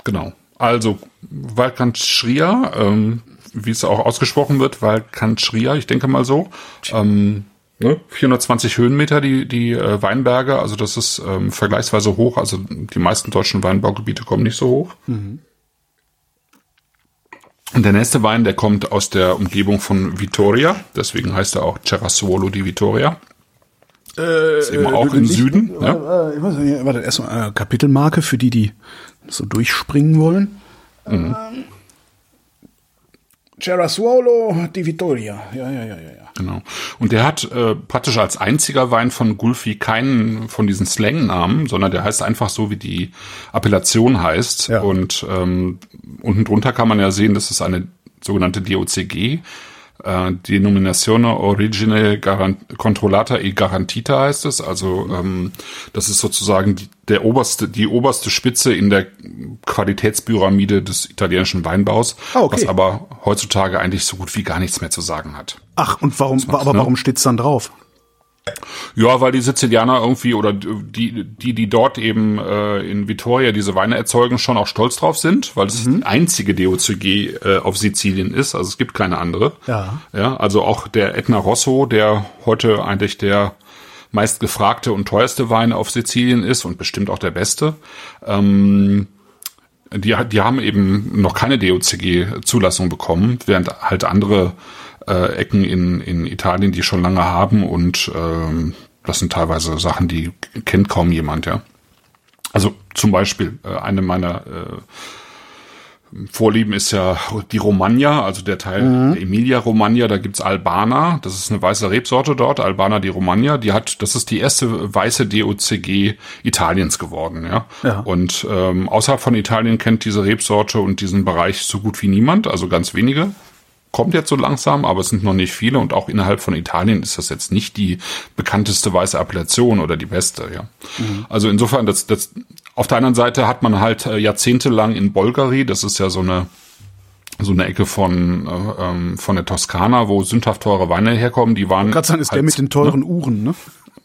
Speaker 2: Genau. Also Valkantschria, ähm, wie es auch ausgesprochen wird, Valkantschria, ich denke mal so. Ähm, ne, 420 Höhenmeter die, die äh, Weinberge, also das ist ähm, vergleichsweise hoch, also die meisten deutschen Weinbaugebiete kommen nicht so hoch. Mhm. Und der nächste Wein, der kommt aus der Umgebung von Vitoria, deswegen heißt er auch Cerasuolo di Vitoria.
Speaker 1: Äh, ist eben auch äh, im nicht, Süden. Äh, ja? äh, nicht, warte, erstmal äh, Kapitelmarke für die, die so durchspringen wollen. Mhm. Ähm, Cerasuolo di Vittoria. Ja, ja, ja, ja, ja.
Speaker 2: Genau. Und der hat äh, praktisch als einziger Wein von Gulfi keinen von diesen Slangnamen, sondern der heißt einfach so, wie die Appellation heißt. Ja. Und ähm, unten drunter kann man ja sehen, das ist eine sogenannte DOCG äh, Denominazione Origine Garant Controllata e Garantita heißt es. Also ähm, das ist sozusagen die, der oberste, die oberste Spitze in der Qualitätspyramide des italienischen Weinbaus, ah, okay. was aber heutzutage eigentlich so gut wie gar nichts mehr zu sagen hat.
Speaker 1: Ach, und warum, aber ne? warum steht's dann drauf?
Speaker 2: Ja, weil die Sizilianer irgendwie oder die, die, die dort eben äh, in Vittoria diese Weine erzeugen, schon auch stolz drauf sind, weil es mhm. die einzige DOCG äh, auf Sizilien ist. Also es gibt keine andere.
Speaker 1: Ja.
Speaker 2: Ja, also auch der Etna Rosso, der heute eigentlich der meistgefragte und teuerste Wein auf Sizilien ist und bestimmt auch der beste. Ähm, die, die haben eben noch keine DOCG-Zulassung bekommen, während halt andere äh, Ecken in, in Italien, die schon lange haben und ähm, das sind teilweise Sachen, die kennt kaum jemand, ja. Also zum Beispiel äh, eine meiner äh, Vorlieben ist ja die Romagna, also der Teil mhm. der Emilia Romagna, da gibt's Albana, das ist eine weiße Rebsorte dort, Albana di Romagna, die hat, das ist die erste weiße DOCG Italiens geworden, ja. ja. Und ähm, außerhalb von Italien kennt diese Rebsorte und diesen Bereich so gut wie niemand, also ganz wenige kommt jetzt so langsam, aber es sind noch nicht viele und auch innerhalb von Italien ist das jetzt nicht die bekannteste weiße Appellation oder die beste, ja. Mhm. Also insofern, das, das, auf der anderen Seite hat man halt äh, jahrzehntelang in Bolgari, das ist ja so eine so eine Ecke von äh, ähm, von der Toskana, wo sündhaft teure Weine herkommen, die waren.
Speaker 1: Gerade sagen, ist halt, der mit den teuren ne? Uhren, ne?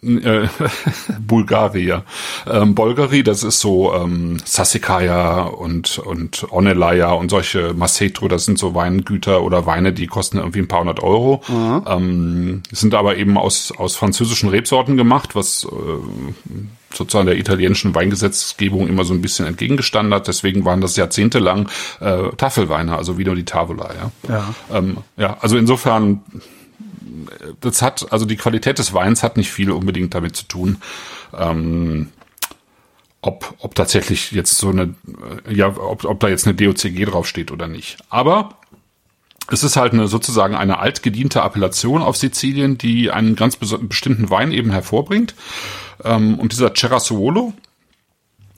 Speaker 2: Äh, [laughs] Bulgaria. Ähm, Bolgari, das ist so ähm, Sassikaya und und Onelaya und solche Macetro, das sind so Weingüter oder Weine, die kosten irgendwie ein paar hundert Euro. Mhm. Ähm, sind aber eben aus aus französischen Rebsorten gemacht, was äh, sozusagen der italienischen Weingesetzgebung immer so ein bisschen entgegengestanden hat. Deswegen waren das jahrzehntelang äh, Tafelweine, also Vino di Tavola. Ja, ja. Ähm, ja also insofern das hat, also die Qualität des Weins hat nicht viel unbedingt damit zu tun, ähm, ob, ob tatsächlich jetzt so eine, äh, ja, ob, ob da jetzt eine DOCG draufsteht oder nicht. Aber es ist halt eine sozusagen eine altgediente Appellation auf Sizilien, die einen ganz bestimmten Wein eben hervorbringt. Ähm, und dieser Cerasuolo,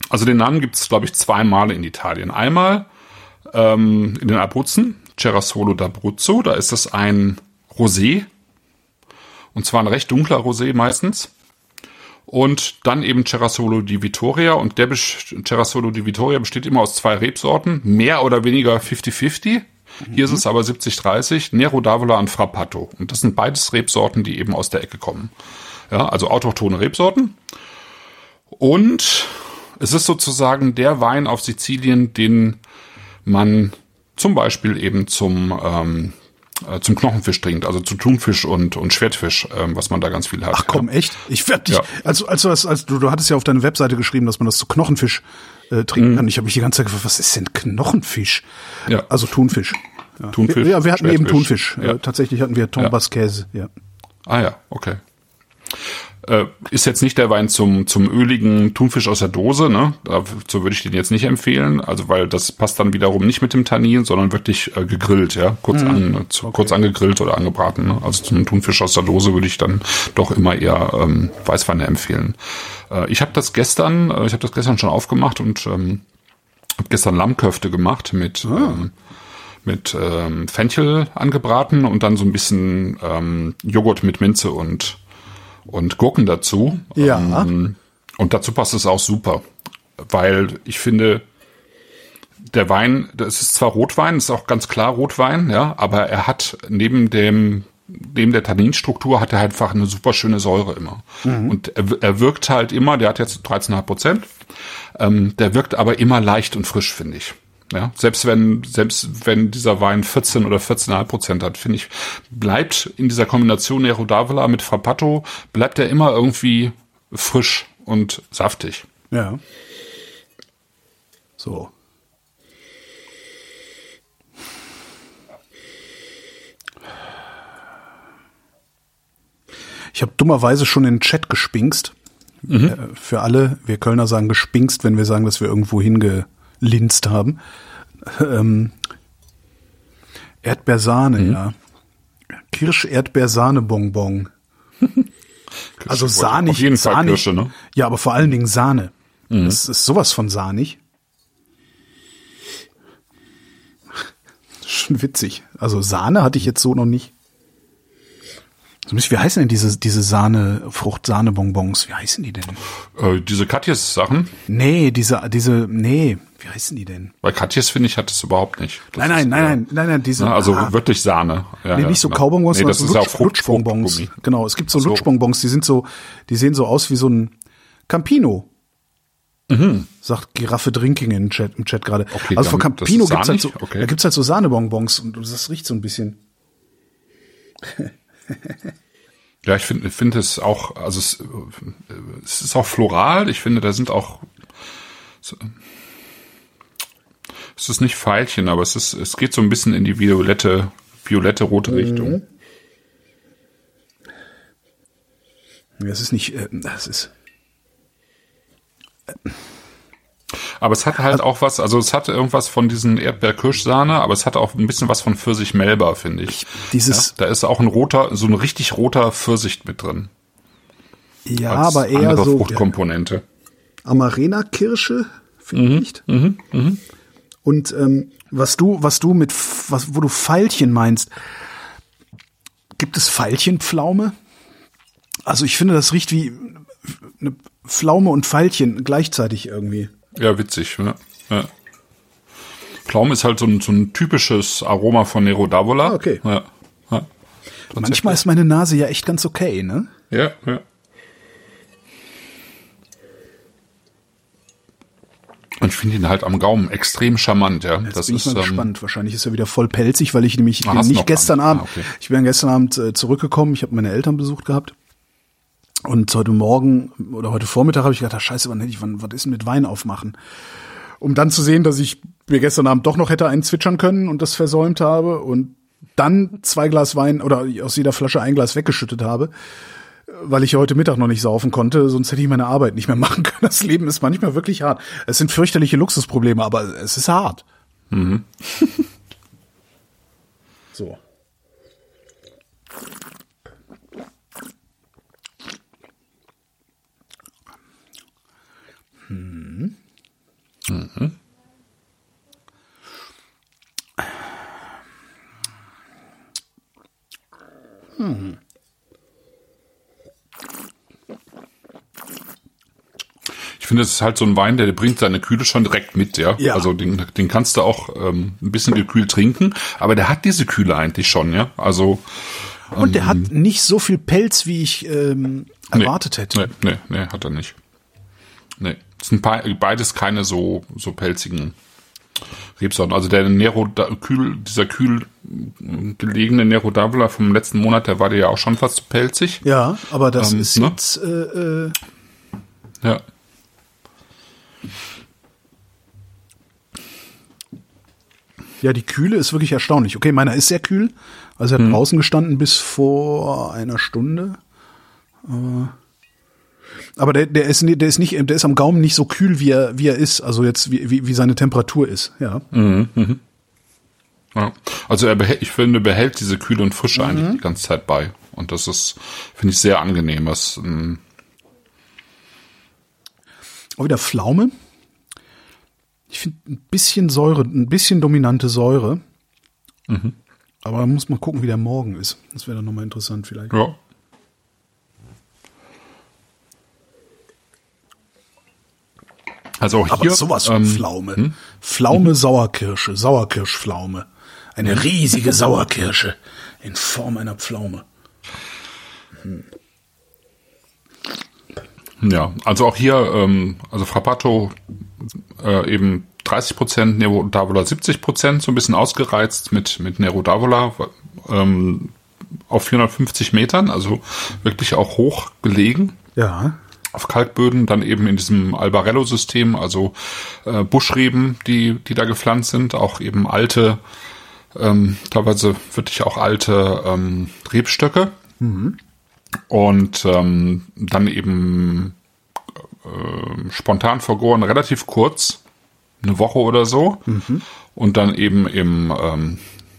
Speaker 2: also den Namen gibt es, glaube ich, zweimal in Italien. Einmal ähm, in den Abruzzen, Cerasuolo d'Abruzzo, da ist das ein Rosé und zwar ein recht dunkler Rosé meistens. Und dann eben Cerasolo di Vittoria. Und der Cerasolo di Vittoria besteht immer aus zwei Rebsorten. Mehr oder weniger 50-50. Mhm. Hier ist es aber 70-30. Nero d'Avola und Frappato. Und das sind beides Rebsorten, die eben aus der Ecke kommen. Ja, also autochtone Rebsorten. Und es ist sozusagen der Wein auf Sizilien, den man zum Beispiel eben zum ähm, äh, zum Knochenfisch trinkt, also zu Thunfisch und, und Schwertfisch, ähm, was man da ganz viel hat.
Speaker 1: Ach komm, ja. echt? Ich werd dich, ja. also, also, als, als du, du hattest ja auf deine Webseite geschrieben, dass man das zu Knochenfisch äh, trinken mhm. kann. Ich habe mich die ganze Zeit gefragt, was ist denn Knochenfisch? Ja. Also Thunfisch. Ja. Thunfisch. Ja, wir hatten eben Thunfisch. Ja. Äh, tatsächlich hatten wir Tombas-Käse, ja.
Speaker 2: Ah ja, okay. Äh, ist jetzt nicht der Wein zum, zum öligen Thunfisch aus der Dose, ne? So würde ich den jetzt nicht empfehlen. Also, weil das passt dann wiederum nicht mit dem Tannin, sondern wirklich äh, gegrillt, ja. Kurz, mhm. an, zu, okay. kurz angegrillt oder angebraten. Ne? Also zum Thunfisch aus der Dose würde ich dann doch immer eher ähm, Weißweine empfehlen. Äh, ich habe das gestern, äh, ich habe das gestern schon aufgemacht und ähm, habe gestern Lammköfte gemacht mit ah. ähm, mit ähm, Fenchel angebraten und dann so ein bisschen ähm, Joghurt mit Minze und und Gurken dazu.
Speaker 1: Ja. Ähm,
Speaker 2: und dazu passt es auch super, weil ich finde, der Wein, das ist zwar Rotwein, ist auch ganz klar Rotwein, ja, aber er hat neben dem neben der Tanninstruktur hat er halt einfach eine super schöne Säure immer. Mhm. Und er, er, wirkt halt immer, der hat jetzt 13,5 Prozent, ähm, der wirkt aber immer leicht und frisch, finde ich. Ja, selbst wenn, selbst wenn dieser Wein 14 oder 14,5 Prozent hat, finde ich, bleibt in dieser Kombination Nero d'Avola mit Frappato, bleibt er immer irgendwie frisch und saftig.
Speaker 1: Ja. So. Ich habe dummerweise schon in den Chat gespinkst.
Speaker 2: Mhm.
Speaker 1: Äh, Für alle, wir Kölner sagen gespinkst, wenn wir sagen, dass wir irgendwo hingelinst haben. Ähm, Erdbeersahne,
Speaker 2: Mhm.
Speaker 1: ja. Kirsch-Erdbeersahne-Bonbon. [laughs] Also sahnig.
Speaker 2: Auf jeden Fall
Speaker 1: sahnig,
Speaker 2: Kirsche, ne?
Speaker 1: Ja, aber vor allen Dingen Sahne.
Speaker 2: Mhm.
Speaker 1: Das ist sowas von sahnig. [laughs] Schon witzig. Also Sahne hatte ich jetzt so noch nicht. So, Wie heißen denn diese, diese Sahne, Frucht-Sahne-Bonbons? Wie heißen die denn?
Speaker 2: Äh, diese Katjes-Sachen,
Speaker 1: Nee, diese, diese, nee, wie heißen die denn?
Speaker 2: bei Katjes finde ich, hat es überhaupt nicht. Das
Speaker 1: Nein, nein,
Speaker 2: ist,
Speaker 1: nein,
Speaker 2: äh,
Speaker 1: nein, nein, nein, diese.
Speaker 2: ne, Also
Speaker 1: ah,
Speaker 2: wirklich Sahne. Ja,
Speaker 1: nee, nicht so
Speaker 2: genau.
Speaker 1: Kaubonbons,
Speaker 2: nee, das
Speaker 1: sondern
Speaker 2: ist
Speaker 1: so
Speaker 2: auch
Speaker 1: Lutsch,
Speaker 2: Frucht,
Speaker 1: Lutschbonbons.
Speaker 2: Fruchtgummi.
Speaker 1: Genau, es gibt so,
Speaker 2: So.
Speaker 1: Lutschbonbons, die sind so, die sehen so aus wie so ein Campino. Sagt Giraffe Drinking im Chat, im Chat gerade.
Speaker 2: Mhm. Okay,
Speaker 1: also von
Speaker 2: das
Speaker 1: Campino
Speaker 2: ist
Speaker 1: gibt's halt so?
Speaker 2: Okay.
Speaker 1: da gibt's halt so Sahnebonbons und das riecht so ein bisschen.
Speaker 2: Ja, ich finde finde es auch, also es, es ist auch floral. Ich finde, da sind auch es ist nicht Veilchen, aber es ist, es geht so ein bisschen in die violette, violette rote
Speaker 1: Mhm.
Speaker 2: Richtung.
Speaker 1: Es ist nicht, äh, es ist,
Speaker 2: Aber es hat halt auch was, also es hat irgendwas von diesen Erdbeer-Kirschsahne, aber es hat auch ein bisschen was von Pfirsich-Melba, finde ich.
Speaker 1: dieses,
Speaker 2: Da ist auch ein roter, so ein richtig roter Pfirsich mit drin.
Speaker 1: ja, aber eher
Speaker 2: andere
Speaker 1: so
Speaker 2: Fruchtkomponente.
Speaker 1: Amarena-Kirsche vielleicht. Und ähm, was du, was du mit, was, wo du Veilchen meinst, gibt es Veilchenpflaume? Also ich finde, das riecht wie eine Pflaume und Veilchen gleichzeitig irgendwie.
Speaker 2: Ja, witzig. Ja. Ja. Pflaume ist halt so ein, so ein typisches Aroma von Nero d'Avola.
Speaker 1: Ah, okay.
Speaker 2: Ja. Ja.
Speaker 1: Manchmal ist meine Nase ja echt ganz okay, ne?
Speaker 2: Ja, ja. Und ich finde ihn halt am Gaumen extrem charmant, ja.
Speaker 1: Jetzt
Speaker 2: das
Speaker 1: bin
Speaker 2: ist
Speaker 1: ich mal
Speaker 2: ähm,
Speaker 1: gespannt. Wahrscheinlich ist er wieder voll pelzig, weil ich nämlich ich
Speaker 2: Ah,
Speaker 1: bin nicht gestern
Speaker 2: einen.
Speaker 1: Abend.
Speaker 2: Ah, okay.
Speaker 1: Ich bin gestern Abend äh, zurückgekommen. Ich habe meine Eltern besucht gehabt. Und heute Morgen oder heute Vormittag habe ich gedacht, ah, scheiße, wann hätte ich, wann, was ist denn mit Wein aufmachen? Um dann zu sehen, dass ich mir gestern Abend doch noch hätte einen zwitschern können und das versäumt habe und dann zwei Glas Wein oder aus jeder Flasche ein Glas weggeschüttet habe, weil ich heute Mittag noch nicht saufen konnte, sonst hätte ich meine Arbeit nicht mehr [laughs] machen können. Das Leben ist manchmal wirklich hart. Es sind fürchterliche Luxusprobleme, aber es ist hart. [laughs] so.
Speaker 2: Ich finde, es ist halt so ein Wein, der bringt seine Kühle schon direkt mit, ja.
Speaker 1: Ja.
Speaker 2: Also den, den kannst du auch ähm, ein bisschen gekühlt trinken, aber der hat diese Kühle eigentlich schon, ja. Also
Speaker 1: Und der hat nicht so viel Pelz, wie ich ähm, erwartet hätte.
Speaker 2: Nee, nee, nee, hat er nicht. Nee. Es sind be- beides keine so, so pelzigen Rebsorten. Also der Nero kühl, dieser kühl äh, gelegene Nero d'Avola vom letzten Monat, der war dir ja auch schon fast zu pelzig.
Speaker 1: Ja, aber das
Speaker 2: Ähm,
Speaker 1: ist
Speaker 2: ne?
Speaker 1: jetzt äh, äh,
Speaker 2: Ja.
Speaker 1: ja die Kühle ist wirklich erstaunlich. Okay, meiner ist sehr kühl. Also er hat draußen gestanden bis vor einer Stunde. Äh, Aber der, der ist der ist nicht der ist am Gaumen nicht so kühl wie er wie er ist. Also jetzt wie wie, wie seine Temperatur ist. Ja.
Speaker 2: ja. Also er behält, ich finde, behält diese Kühle und Frische
Speaker 1: Mhm.
Speaker 2: eigentlich die ganze Zeit bei. Und das ist, finde ich, sehr angenehm. Das, ähm,
Speaker 1: Auch wieder Pflaume. Ich finde ein bisschen Säure, ein bisschen dominante Säure.
Speaker 2: Mhm.
Speaker 1: Aber da muss man gucken, wie der morgen ist. Das wäre dann nochmal interessant vielleicht.
Speaker 2: ja. Also auch
Speaker 1: Aber
Speaker 2: hier.
Speaker 1: sowas von
Speaker 2: ähm,
Speaker 1: Pflaume. Pflaume Sauerkirsche, Sauerkirschpflaume. Eine riesige [laughs] Sauerkirsche in Form einer Pflaume.
Speaker 2: Ja, also auch hier, ähm, also Frappato äh, eben 30 Prozent, Nero d'Avola 70 Prozent, so ein bisschen ausgereizt mit, mit Nero d'Avola ähm, auf 450 Metern, also wirklich auch hoch gelegen
Speaker 1: Ja.
Speaker 2: Auf Kalkböden, dann eben in diesem Albarello-System, also äh, Buschreben, die, die da gepflanzt sind, auch eben alte, ähm, teilweise wirklich auch alte ähm, Rebstöcke. Und ähm, dann eben äh, spontan vergoren, relativ kurz, eine Woche oder so. Und dann eben im ähm,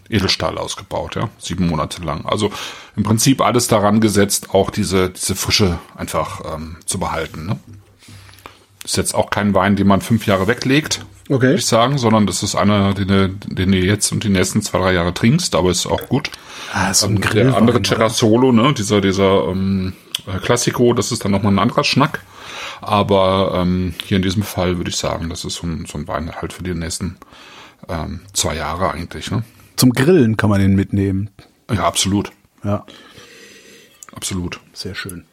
Speaker 2: Edelstahl ausgebaut, ja, sieben Monate lang. Also im Prinzip alles daran gesetzt, auch diese, diese Frische einfach ähm, zu behalten. Ne? Ist jetzt auch kein Wein, den man fünf Jahre weglegt,
Speaker 1: Okay.
Speaker 2: würde ich sagen, sondern das ist einer, den du, den du jetzt und die nächsten zwei, drei Jahre trinkst, aber ist auch gut.
Speaker 1: Ah, so ein
Speaker 2: Ähm,
Speaker 1: Grillwein,
Speaker 2: der andere
Speaker 1: oder?
Speaker 2: Terrassolo, ne, dieser, dieser ähm, äh, Classico, das ist dann nochmal ein anderer Schnack. Aber ähm, hier in diesem Fall würde ich sagen, das ist so ein, so ein Wein halt für die nächsten ähm, zwei Jahre eigentlich. Ne?
Speaker 1: Zum Grillen kann man den mitnehmen.
Speaker 2: Ja, absolut.
Speaker 1: Ja,
Speaker 2: Absolut.
Speaker 1: sehr schön.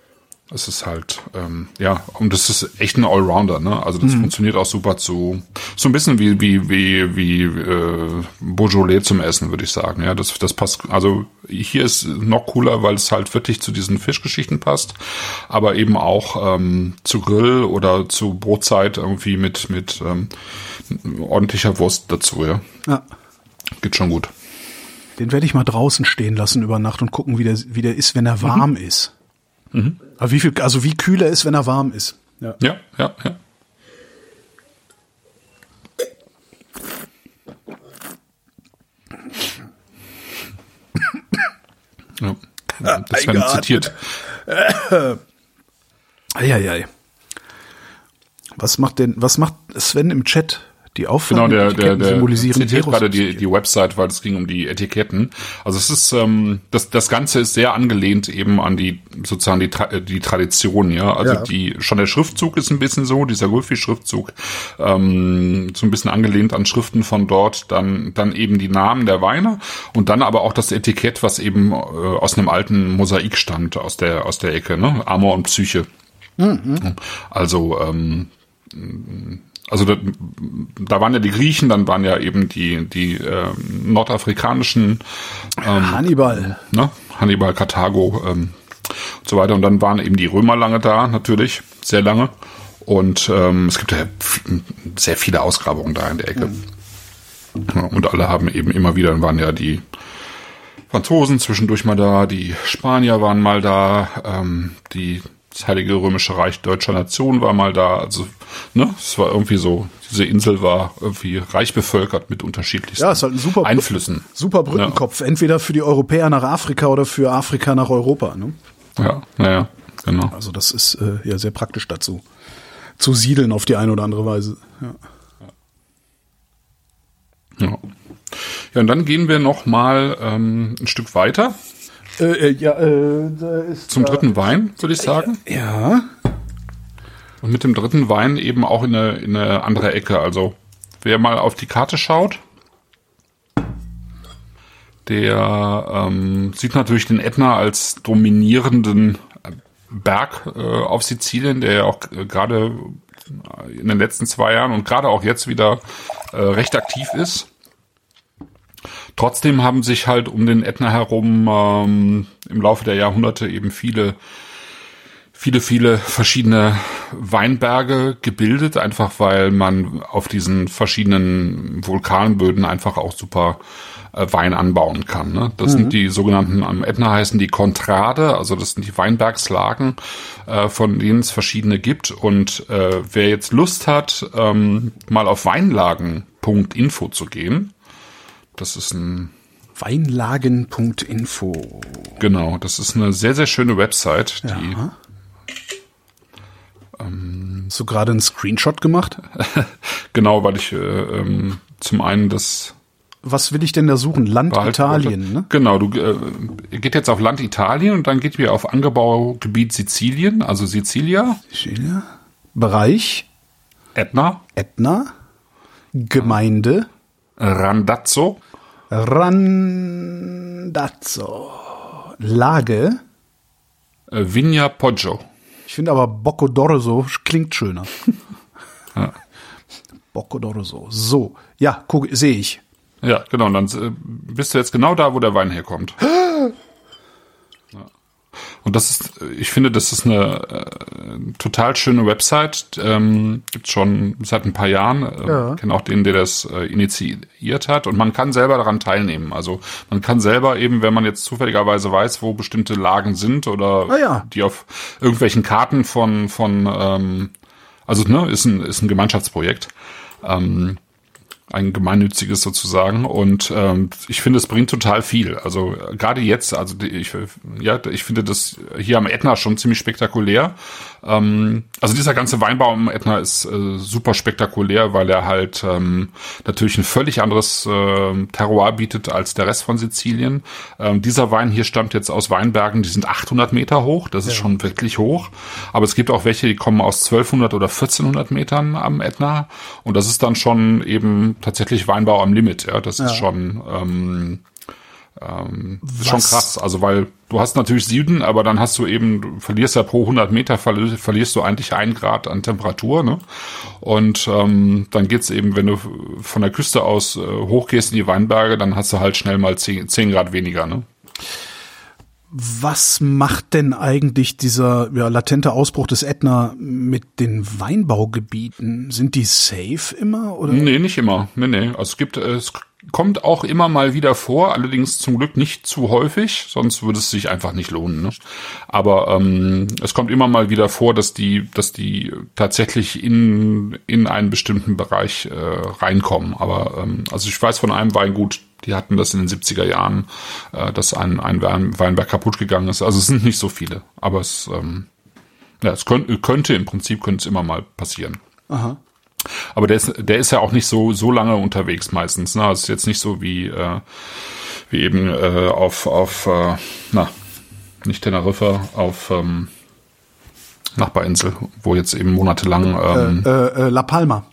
Speaker 2: Es ist halt, ähm, ja, und das ist echt ein Allrounder, ne? Also das funktioniert auch super zu, so ein bisschen wie, wie, wie, wie äh, Beaujolais zum Essen, würde ich sagen. Ja, das, das passt, also hier ist noch cooler, weil es halt wirklich zu diesen Fischgeschichten passt, aber eben auch ähm, zu Grill oder zu Brotzeit irgendwie mit, mit ähm, ordentlicher Wurst dazu, ja.
Speaker 1: Ja.
Speaker 2: Geht schon gut.
Speaker 1: Den werde ich mal draußen stehen lassen über Nacht und gucken, wie der, wie der ist, wenn er warm ist. Aber wie viel, also wie kühl er ist, wenn er warm ist. Ja.
Speaker 2: Ja, ja, ja. Ja. Das werden
Speaker 1: eingeatmet.
Speaker 2: zitiert.
Speaker 1: Eieiei. Was macht denn, was macht Sven im Chat? Die
Speaker 2: Genau,
Speaker 1: Auflagen
Speaker 2: der, der, der
Speaker 1: symbolisieren
Speaker 2: zitiert gerade die, die Website, weil es ging um die Etiketten. Also es ist, ähm, das, das Ganze ist sehr angelehnt eben an die, sozusagen die, Tra die Tradition, ja. Also
Speaker 1: Ja.
Speaker 2: die, schon der Schriftzug ist ein bisschen so, dieser Gulfi-Schriftzug, ähm, so ein bisschen angelehnt an Schriften von dort, dann, dann eben die Namen der Weine und dann aber auch das Etikett, was eben äh, aus einem alten Mosaik stammt, aus der, aus der Ecke, ne? Amor und Psyche. Also, ähm, also da, da waren ja die Griechen, dann waren ja eben die, die ähm, nordafrikanischen ähm,
Speaker 1: Hannibal.
Speaker 2: ne? Hannibal, Karthago ähm, und so weiter. Und dann waren eben die Römer lange da, natürlich, sehr lange. Und ähm, es gibt ja sehr viele Ausgrabungen da in der Ecke. Ja, und alle haben eben immer wieder, dann waren ja die Franzosen zwischendurch mal da, die Spanier waren mal da, ähm, die das Heilige Römische Reich deutscher Nation war mal da. Also, ne, es war irgendwie so, diese Insel war irgendwie reich bevölkert mit unterschiedlichsten
Speaker 1: Ja, ist halt ein super
Speaker 2: Einflüssen.
Speaker 1: Super Brückenkopf. Entweder für die Europäer nach Afrika oder für Afrika nach Europa. Ne?
Speaker 2: Ja, naja, genau.
Speaker 1: Also das ist äh, ja sehr praktisch dazu. Zu siedeln auf die eine oder andere Weise. Ja.
Speaker 2: Ja. ja, und dann gehen wir noch mal ähm, ein Stück weiter
Speaker 1: Äh, äh, ja, äh,
Speaker 2: zum dritten Wein, würde ich sagen.
Speaker 1: Ja.
Speaker 2: Und mit dem dritten Wein eben auch in eine, in eine andere Ecke. Also wer mal auf die Karte schaut, der ähm, sieht natürlich den Ätna als dominierenden Berg äh, auf Sizilien, der ja auch äh, gerade in den letzten zwei Jahren und gerade auch jetzt wieder äh, recht aktiv ist. Trotzdem haben sich halt um den Ätna herum ähm, im Laufe der Jahrhunderte eben viele viele, viele verschiedene Weinberge gebildet, einfach weil man auf diesen verschiedenen Vulkanböden einfach auch super äh, Wein anbauen kann. Ne? Das sind die sogenannten, am Ätna heißen die Contrade, also das sind die Weinbergslagen, äh, von denen es verschiedene gibt. Und äh, wer jetzt Lust hat, ähm, mal auf weinlagen.info zu gehen, das ist ein
Speaker 1: Weinlagen.info.
Speaker 2: Genau, das ist eine sehr, sehr schöne Website, die
Speaker 1: Hast du gerade einen Screenshot gemacht? [laughs]
Speaker 2: genau, weil ich äh, ähm, zum einen das
Speaker 1: Was will ich denn da suchen? Land Italien, ne?
Speaker 2: Genau, du äh, geht jetzt auf Land Italien und dann geht wir auf Angebaugebiet Sizilien, also Sizilia,
Speaker 1: Chile. Bereich
Speaker 2: Etna,
Speaker 1: Ätna. Gemeinde
Speaker 2: Randazzo,
Speaker 1: Randazzo. Lage.
Speaker 2: äh, Vigna Poggio.
Speaker 1: Ich finde aber Bocco d'Orso klingt schöner. Bock oder so. So, ja, sehe ich.
Speaker 2: Ja, genau. Und dann äh, bist du jetzt genau da, wo der Wein herkommt. [gasps] Und das ist, ich finde, das ist eine äh, total schöne Website. Ähm, gibt schon seit ein paar Jahren. Äh, ja. Kenne auch den, der das äh, initiiert hat. Und man kann selber daran teilnehmen. Also man kann selber eben, wenn man jetzt zufälligerweise weiß, wo bestimmte Lagen sind oder
Speaker 1: ah, ja.
Speaker 2: die auf irgendwelchen Karten von von ähm, also ne, ist ein ist ein Gemeinschaftsprojekt. Ähm, ein gemeinnütziges sozusagen. Und ähm, ich finde es bringt total viel. Also äh, gerade jetzt also ich ja ich finde das hier am Ätna schon ziemlich spektakulär ähm, also dieser ganze Weinbau am Ätna ist äh, super spektakulär weil er halt ähm, natürlich ein völlig anderes äh, Terroir bietet als der Rest von Sizilien ähm, dieser Wein hier stammt jetzt aus Weinbergen die sind 800 Meter hoch das ist ja. schon wirklich hoch aber es gibt auch welche die kommen aus 1200 oder 1400 Metern am Ätna und das ist dann schon eben tatsächlich Weinbau am Limit. Ja, das ja. ist schon ähm, ähm, schon krass. Also weil du hast natürlich Süden, aber dann hast du eben, du verlierst ja pro 100 Meter verli verlierst du eigentlich ein Grad an Temperatur. Ne? Und ähm, dann geht's eben, wenn du von der Küste aus äh, hochgehst in die Weinberge, dann hast du halt schnell mal 10, 10 Grad weniger. Ne?
Speaker 1: Was macht denn eigentlich dieser ja, latente Ausbruch des Ätna mit den Weinbaugebieten? Sind die safe immer? Oder?
Speaker 2: Nee, nicht immer. Nee, nee. Also es gibt, es kommt auch immer mal wieder vor, allerdings zum Glück nicht zu häufig, sonst würde es sich einfach nicht lohnen. Ne? Aber ähm, es kommt immer mal wieder vor, dass die, dass die tatsächlich in, in einen bestimmten Bereich äh, reinkommen. Aber ähm, also ich weiß von einem Weingut, die hatten das in den 70er Jahren, äh, dass ein, ein Weinberg kaputt gegangen ist. Also es sind nicht so viele, aber es, ähm, ja, es könnte, könnte im Prinzip könnte es immer mal passieren.
Speaker 1: Aha.
Speaker 2: Aber der ist, der ist ja auch nicht so so lange unterwegs meistens. Ne? Es ist jetzt nicht so wie äh, wie eben äh, auf auf äh, na nicht Teneriffa auf ähm, Nachbarinsel, wo jetzt eben monatelang
Speaker 1: ähm, äh, äh, äh La Palma.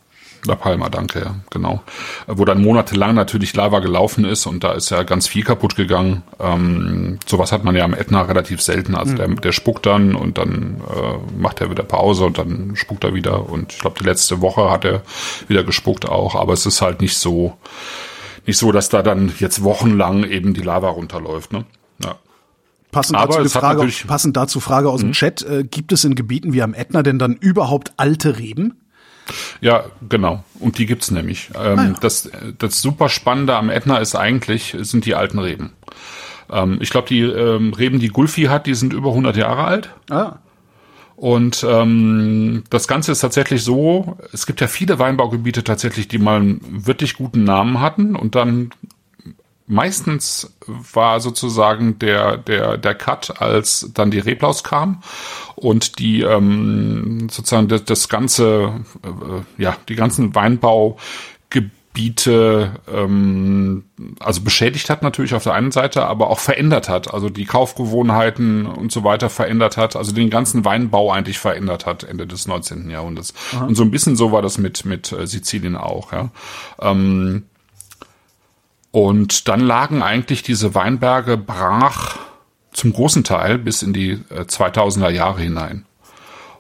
Speaker 2: La Palma, danke, ja, genau. Wo dann monatelang natürlich Lava gelaufen ist und da ist ja ganz viel kaputt gegangen. Ähm, sowas hat man ja am Ätna relativ selten. Also mhm. der, der spuckt dann und dann äh, macht er wieder Pause und dann spuckt er wieder. Und ich glaube, die letzte Woche hat er wieder gespuckt auch, aber es ist halt nicht so, nicht so, dass da dann jetzt wochenlang eben die Lava runterläuft, ne? Ja.
Speaker 1: Passend dazu, Frage, passend dazu Frage aus dem mhm. Chat, äh, gibt es in Gebieten wie am Ätna denn dann überhaupt alte Reben?
Speaker 2: Ja, genau. Und die gibt's nämlich. Ähm, ah ja. das, das super Spannende am Ätna ist eigentlich, sind die alten Reben. Ähm, ich glaube, die ähm, Reben, die Gulfi hat, die sind über 100 Jahre alt.
Speaker 1: Ah.
Speaker 2: Und ähm, das Ganze ist tatsächlich so, es gibt ja viele Weinbaugebiete tatsächlich, die mal einen wirklich guten Namen hatten und dann meistens war sozusagen der, der, der Cut, als dann die Reblaus kam und die ähm, sozusagen das, das ganze, äh, ja, die ganzen Weinbaugebiete ähm, also beschädigt hat natürlich auf der einen Seite, aber auch verändert hat, also die Kaufgewohnheiten und so weiter verändert hat, also den ganzen Weinbau eigentlich verändert hat Ende des 19. Jahrhunderts. Aha. Und so ein bisschen so war das mit mit äh, Sizilien auch, ja. Ähm, und dann lagen eigentlich diese Weinberge brach zum großen Teil bis in die 2000er äh, Jahre hinein.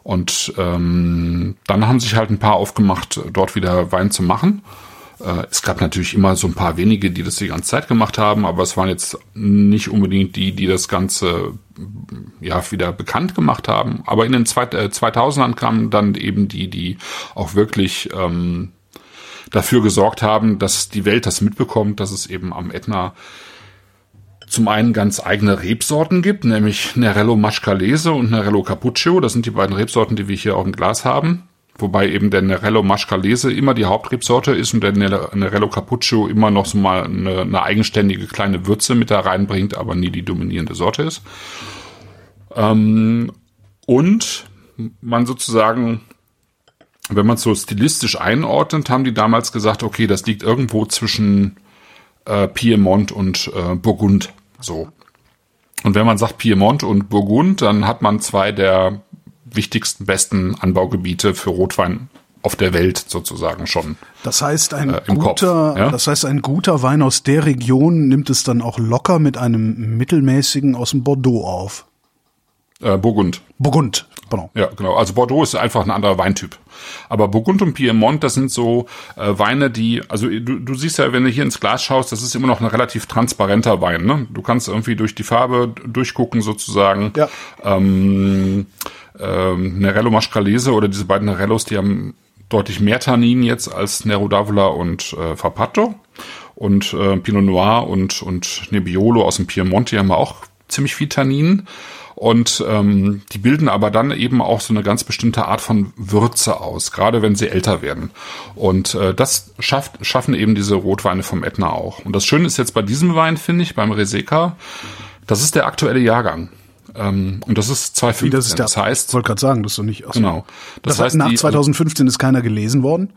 Speaker 2: Und ähm, dann haben sich halt ein paar aufgemacht, dort wieder Wein zu machen. Äh, es gab natürlich immer so ein paar wenige, die das die ganze Zeit gemacht haben, aber es waren jetzt nicht unbedingt die, die das Ganze ja wieder bekannt gemacht haben. Aber in den 2000ern äh, kamen dann eben die, die auch wirklich ähm, dafür gesorgt haben, dass die Welt das mitbekommt, dass es eben am Ätna zum einen ganz eigene Rebsorten gibt, nämlich Nerello Mascalese und Nerello Cappuccio. Das sind die beiden Rebsorten, die wir hier auch im Glas haben. Wobei eben der Nerello Mascalese immer die Hauptrebsorte ist und der Nerello Cappuccio immer noch so mal eine, eine eigenständige kleine Würze mit da reinbringt, aber nie die dominierende Sorte ist. Ähm, und man sozusagen wenn man es so stilistisch einordnet, haben die damals gesagt, okay, das liegt irgendwo zwischen äh, Piemont und äh, Burgund. So. Und wenn man sagt Piemont und Burgund, dann hat man zwei der wichtigsten, besten Anbaugebiete für Rotwein auf der Welt sozusagen schon.
Speaker 1: Das heißt, ein äh, guter, ja? das heißt, ein guter Wein aus der Region nimmt es dann auch locker mit einem mittelmäßigen aus dem Bordeaux auf.
Speaker 2: Äh, Burgund.
Speaker 1: Burgund. Pardon.
Speaker 2: Ja, genau. Also Bordeaux ist einfach ein anderer Weintyp. Aber Burgund und Piemont, das sind so äh, Weine, die, also du, du siehst ja, wenn du hier ins Glas schaust, das ist immer noch ein relativ transparenter Wein. Ne? Du kannst irgendwie durch die Farbe durchgucken sozusagen.
Speaker 1: Ja.
Speaker 2: Ähm, ähm, Nerello Mascalese oder diese beiden Nerellos, die haben deutlich mehr Tannin jetzt als Nero d'Avola und äh, Farpato. Und äh, Pinot Noir und, und Nebbiolo aus dem Piemont, die haben auch ziemlich viel Tannin. Und ähm, die bilden aber dann eben auch so eine ganz bestimmte Art von Würze aus, gerade wenn sie älter werden. Und äh, das schafft, schaffen eben diese Rotweine vom Etna auch. Und das Schöne ist jetzt bei diesem Wein, finde ich, beim Reseka, das ist der aktuelle Jahrgang. Ähm, und das ist 2015.
Speaker 1: Wie, das ist der,
Speaker 2: das heißt,
Speaker 1: wollte gerade sagen, das ist doch nicht. Achso.
Speaker 2: genau.
Speaker 1: Das,
Speaker 2: Das, heißt,
Speaker 1: nach
Speaker 2: die,
Speaker 1: 2015 ist keiner gelesen worden.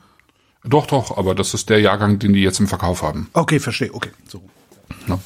Speaker 2: doch, doch, aber das ist der Jahrgang, den die jetzt im Verkauf haben.
Speaker 1: Okay, verstehe. Okay, so.
Speaker 2: Ja.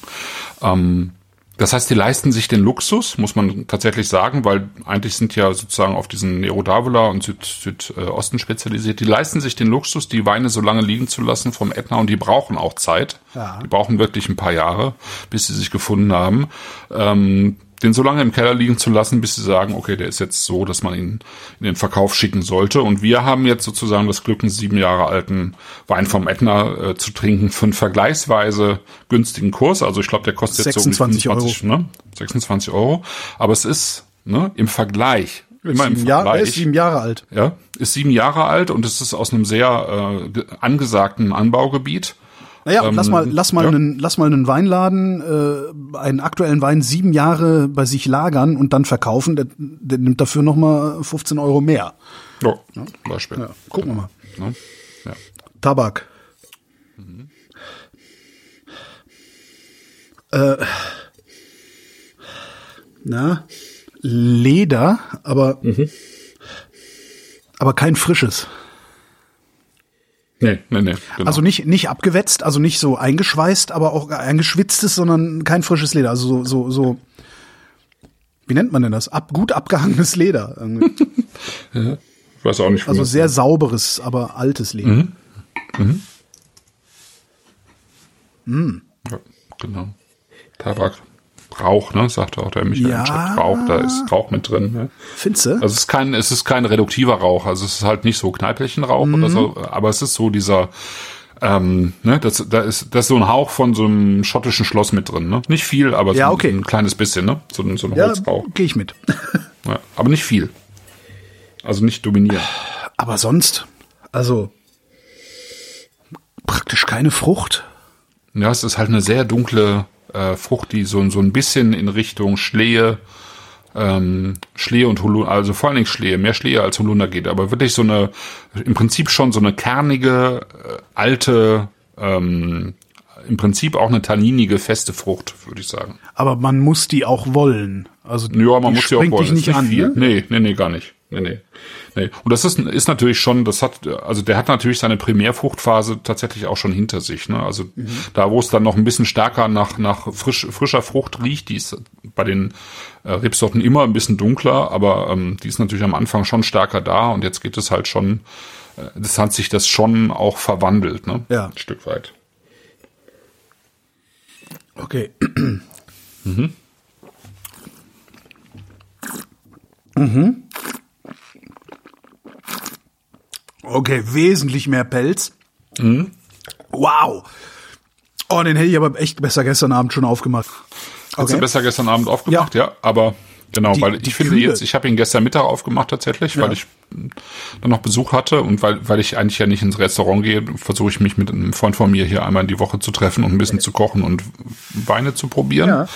Speaker 2: Ähm, das heißt, die leisten sich den Luxus, muss man tatsächlich sagen, weil eigentlich sind ja sozusagen auf diesen Nero d'Avola und Süd, Südosten spezialisiert. Die leisten sich den Luxus, die Weine so lange liegen zu lassen vom Ätna und die brauchen auch Zeit.
Speaker 1: Ja.
Speaker 2: Die brauchen wirklich ein paar Jahre, bis sie sich gefunden haben. Ähm, den so lange im Keller liegen zu lassen, bis sie sagen, okay, der ist jetzt so, dass man ihn in den Verkauf schicken sollte. Und wir haben jetzt sozusagen das Glück, einen sieben Jahre alten Wein vom Ätna äh, zu trinken für einen vergleichsweise günstigen Kurs. Also ich glaube, der kostet jetzt
Speaker 1: 26
Speaker 2: so um die 25, ne? 26 Euro. Aber es ist ne, im Vergleich, immer im
Speaker 1: Sieben Jahre, er
Speaker 2: Vergleich.
Speaker 1: ist sieben Jahre alt.
Speaker 2: Ja, ist sieben Jahre alt und es ist aus einem sehr äh, ge- angesagten Anbaugebiet.
Speaker 1: Naja,
Speaker 2: Ähm,
Speaker 1: lass mal, lass mal
Speaker 2: ja.
Speaker 1: einen, lass mal einen Weinladen, äh, einen aktuellen Wein sieben Jahre bei sich lagern und dann verkaufen. Der, der nimmt dafür noch mal 15 Euro mehr.
Speaker 2: Ja, zum Beispiel.
Speaker 1: Ja, gucken wir mal.
Speaker 2: Ja.
Speaker 1: Tabak. Äh, na, Leder, aber, aber kein frisches.
Speaker 2: Nee, nee, nee. Genau.
Speaker 1: Also nicht, nicht abgewetzt, also nicht so eingeschweißt, aber auch eingeschwitztes, sondern kein frisches Leder. Also so, so, so wie nennt man denn das? Ab, gut abgehangenes Leder. [laughs]
Speaker 2: ich weiß auch nicht,
Speaker 1: Also sehr sauberes, aber altes Leder.
Speaker 2: Ja, genau. Tabak. Rauch, ne, sagte auch der Michael
Speaker 1: Ja.
Speaker 2: im Chat. Rauch, da ist Rauch mit drin. Ne?
Speaker 1: Findest du?
Speaker 2: Also es ist kein, es ist kein reduktiver Rauch, also es ist halt nicht so Kneippelchenrauch
Speaker 1: Mhm.
Speaker 2: oder so, aber es ist so dieser, ähm, ne, das, da ist, da ist so ein Hauch von so einem schottischen Schloss mit drin, ne? Nicht viel, aber so
Speaker 1: Ja,
Speaker 2: ein-
Speaker 1: okay.
Speaker 2: ein kleines bisschen, ne? So, ein- so ein
Speaker 1: ja,
Speaker 2: Holzrauch.
Speaker 1: gehe ich mit. [laughs]
Speaker 2: Ja, aber nicht viel. Also nicht dominieren.
Speaker 1: Aber sonst, also praktisch keine Frucht.
Speaker 2: Ja, es ist halt eine sehr dunkle äh, Frucht, die so, so ein bisschen in Richtung Schlehe, ähm, Schlehe und Holunder, also vor allen Dingen Schlehe, mehr Schlehe als Holunder geht, aber wirklich so eine, im Prinzip schon so eine kernige, äh, alte, ähm, im Prinzip auch eine tanninige, feste Frucht, würde ich sagen.
Speaker 1: Aber man muss die auch wollen. Also
Speaker 2: Ja, man
Speaker 1: die
Speaker 2: muss ja auch wollen.
Speaker 1: dich nicht, an.
Speaker 2: viel.
Speaker 1: Ne?
Speaker 2: Nee, nee, nee, gar nicht. Nee, nee. Nee. Und das ist, ist natürlich schon, das hat, also der hat natürlich seine Primärfruchtphase tatsächlich auch schon hinter sich. Ne? Also
Speaker 1: Mhm.
Speaker 2: da, wo es dann noch ein bisschen stärker nach, nach frisch, frischer Frucht riecht, die ist bei den äh, Rebsorten immer ein bisschen dunkler, aber ähm, die ist natürlich am Anfang schon stärker da und jetzt geht es halt schon, äh, das hat sich das schon auch verwandelt, ne?
Speaker 1: Ja.
Speaker 2: Ein Stück weit.
Speaker 1: Okay. Mhm. Okay, wesentlich mehr Pelz.
Speaker 2: Mhm.
Speaker 1: Wow. Oh, den hätte ich aber echt besser gestern Abend schon aufgemacht.
Speaker 2: Hast du besser gestern Abend aufgemacht, ja, aber genau,
Speaker 1: Die-
Speaker 2: weil ich finde
Speaker 1: Kühle.
Speaker 2: jetzt, ich habe ihn gestern Mittag aufgemacht tatsächlich, weil ich dann noch Besuch hatte und weil, weil ich eigentlich ja nicht ins Restaurant gehe, versuche ich mich mit einem Freund von mir hier einmal in die Woche zu treffen und ein bisschen zu kochen und Weine zu probieren.
Speaker 1: Ja.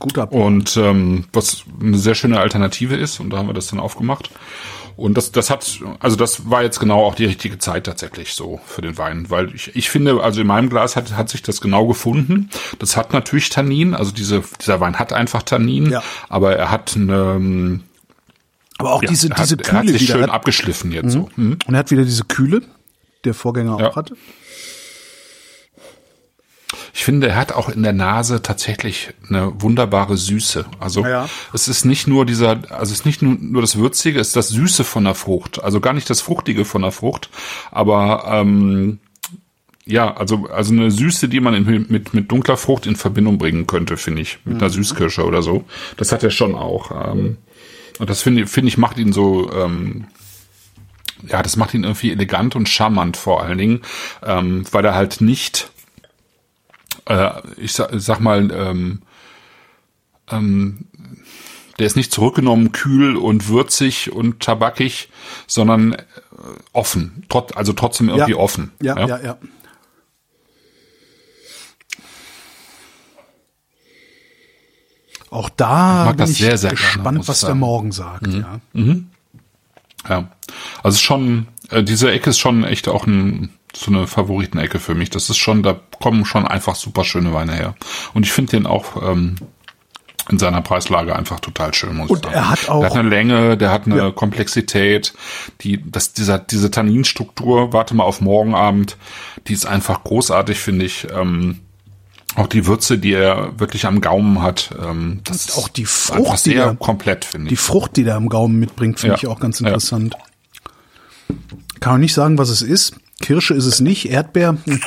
Speaker 1: Guter
Speaker 2: Und ähm, was eine sehr schöne Alternative ist, und da haben wir das dann aufgemacht. Und das, das hat, also das war jetzt genau auch die richtige Zeit tatsächlich so für den Wein, weil ich, ich finde, also in meinem Glas hat, hat sich das genau gefunden. Das hat natürlich Tannin, also diese, dieser Wein hat einfach Tannin,
Speaker 1: Ja.
Speaker 2: aber er hat eine, ähm,
Speaker 1: Aber auch
Speaker 2: ja,
Speaker 1: diese, diese
Speaker 2: hat, er hat
Speaker 1: Kühle
Speaker 2: sich
Speaker 1: wieder.
Speaker 2: schön
Speaker 1: hat-
Speaker 2: abgeschliffen jetzt so. Hm?
Speaker 1: Und er hat wieder diese Kühle, der Vorgänger
Speaker 2: Ja.
Speaker 1: auch hatte.
Speaker 2: Ich finde, er hat auch in der Nase tatsächlich eine wunderbare Süße. Also
Speaker 1: Ja.
Speaker 2: es ist nicht nur dieser, also es ist nicht nur, nur das Würzige, es ist das Süße von der Frucht. Also gar nicht das Fruchtige von der Frucht, aber ähm, ja, also, also eine Süße, die man in, mit, mit dunkler Frucht in Verbindung bringen könnte, finde ich. Mit einer Süßkirsche oder so. Das hat er schon auch. Ähm, und das finde finde ich, macht ihn so, ähm, ja, das macht ihn irgendwie elegant und charmant vor allen Dingen, ähm, weil er halt nicht, äh, ich sag, sag mal, ähm, ähm, der ist nicht zurückgenommen, kühl und würzig und tabakig, sondern äh, offen, trot, also trotzdem irgendwie
Speaker 1: ja.
Speaker 2: offen.
Speaker 1: Ja, ja, ja. ja. Auch da
Speaker 2: Ich
Speaker 1: bin ich
Speaker 2: sehr, sehr gerne,
Speaker 1: gespannt,
Speaker 2: ich
Speaker 1: was der. Morgen sagt. Ja.
Speaker 2: Ja, also schon, äh, diese Ecke ist schon echt auch ein, so eine Favoritenecke für mich. Das ist schon, da kommen schon einfach super schöne Weine her. Und ich finde den auch ähm, in seiner Preislage einfach total schön, muss
Speaker 1: Und
Speaker 2: ich sagen.
Speaker 1: er hat auch-
Speaker 2: Der hat eine Länge, der hat eine
Speaker 1: Ja.
Speaker 2: Komplexität, die, das, dieser, diese Tanninstruktur, warte mal auf Morgenabend, die ist einfach großartig, finde ich. Ähm, auch die Würze, die er wirklich am Gaumen hat, ähm, das ist
Speaker 1: auch die Frucht, die
Speaker 2: sehr
Speaker 1: er-
Speaker 2: komplett, finde
Speaker 1: Die
Speaker 2: ich.
Speaker 1: Frucht, die der am Gaumen mitbringt, finde
Speaker 2: Ja.
Speaker 1: ich auch ganz
Speaker 2: Ja.
Speaker 1: interessant. Kann man nicht sagen, was es ist. Kirsche ist es nicht. Erdbeer, hm.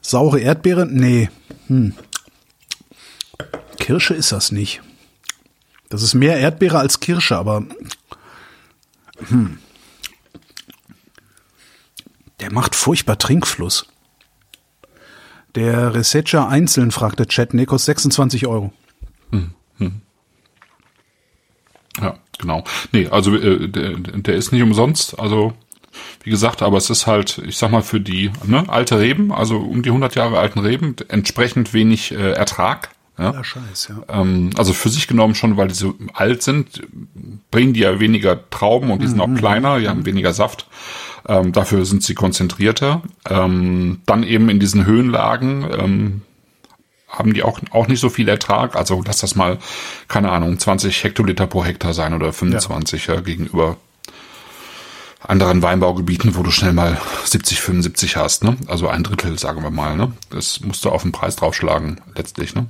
Speaker 1: saure Erdbeere, nee. Hm. Kirsche ist das nicht. Das ist mehr Erdbeere als Kirsche, aber hm. der macht furchtbar Trinkfluss. Der Researcher einzeln, fragt der Chat, nee, kostet 26 Euro.
Speaker 2: Ja, genau. Nee, also äh, der, der ist nicht umsonst, also wie gesagt, aber es ist halt, ich sag mal, für die ne, alte Reben, also um die 100 Jahre alten Reben, entsprechend wenig äh, Ertrag. Ja?
Speaker 1: Ja, scheiß, ja.
Speaker 2: Ähm, also für sich genommen schon, weil die so alt sind, bringen die ja weniger Trauben und die sind auch kleiner, die haben weniger Saft. Ähm, dafür sind sie konzentrierter. Ähm, dann eben in diesen Höhenlagen ähm, haben die auch, auch nicht so viel Ertrag. Also lass das mal, keine Ahnung, 20 Hektoliter pro Hektar sein oder 25 ja. gegenüber anderen Weinbaugebieten, wo du schnell mal 70, 75 hast, ne? Also ein Drittel, sagen wir mal, ne? Das musst du auf den Preis draufschlagen, letztlich, ne?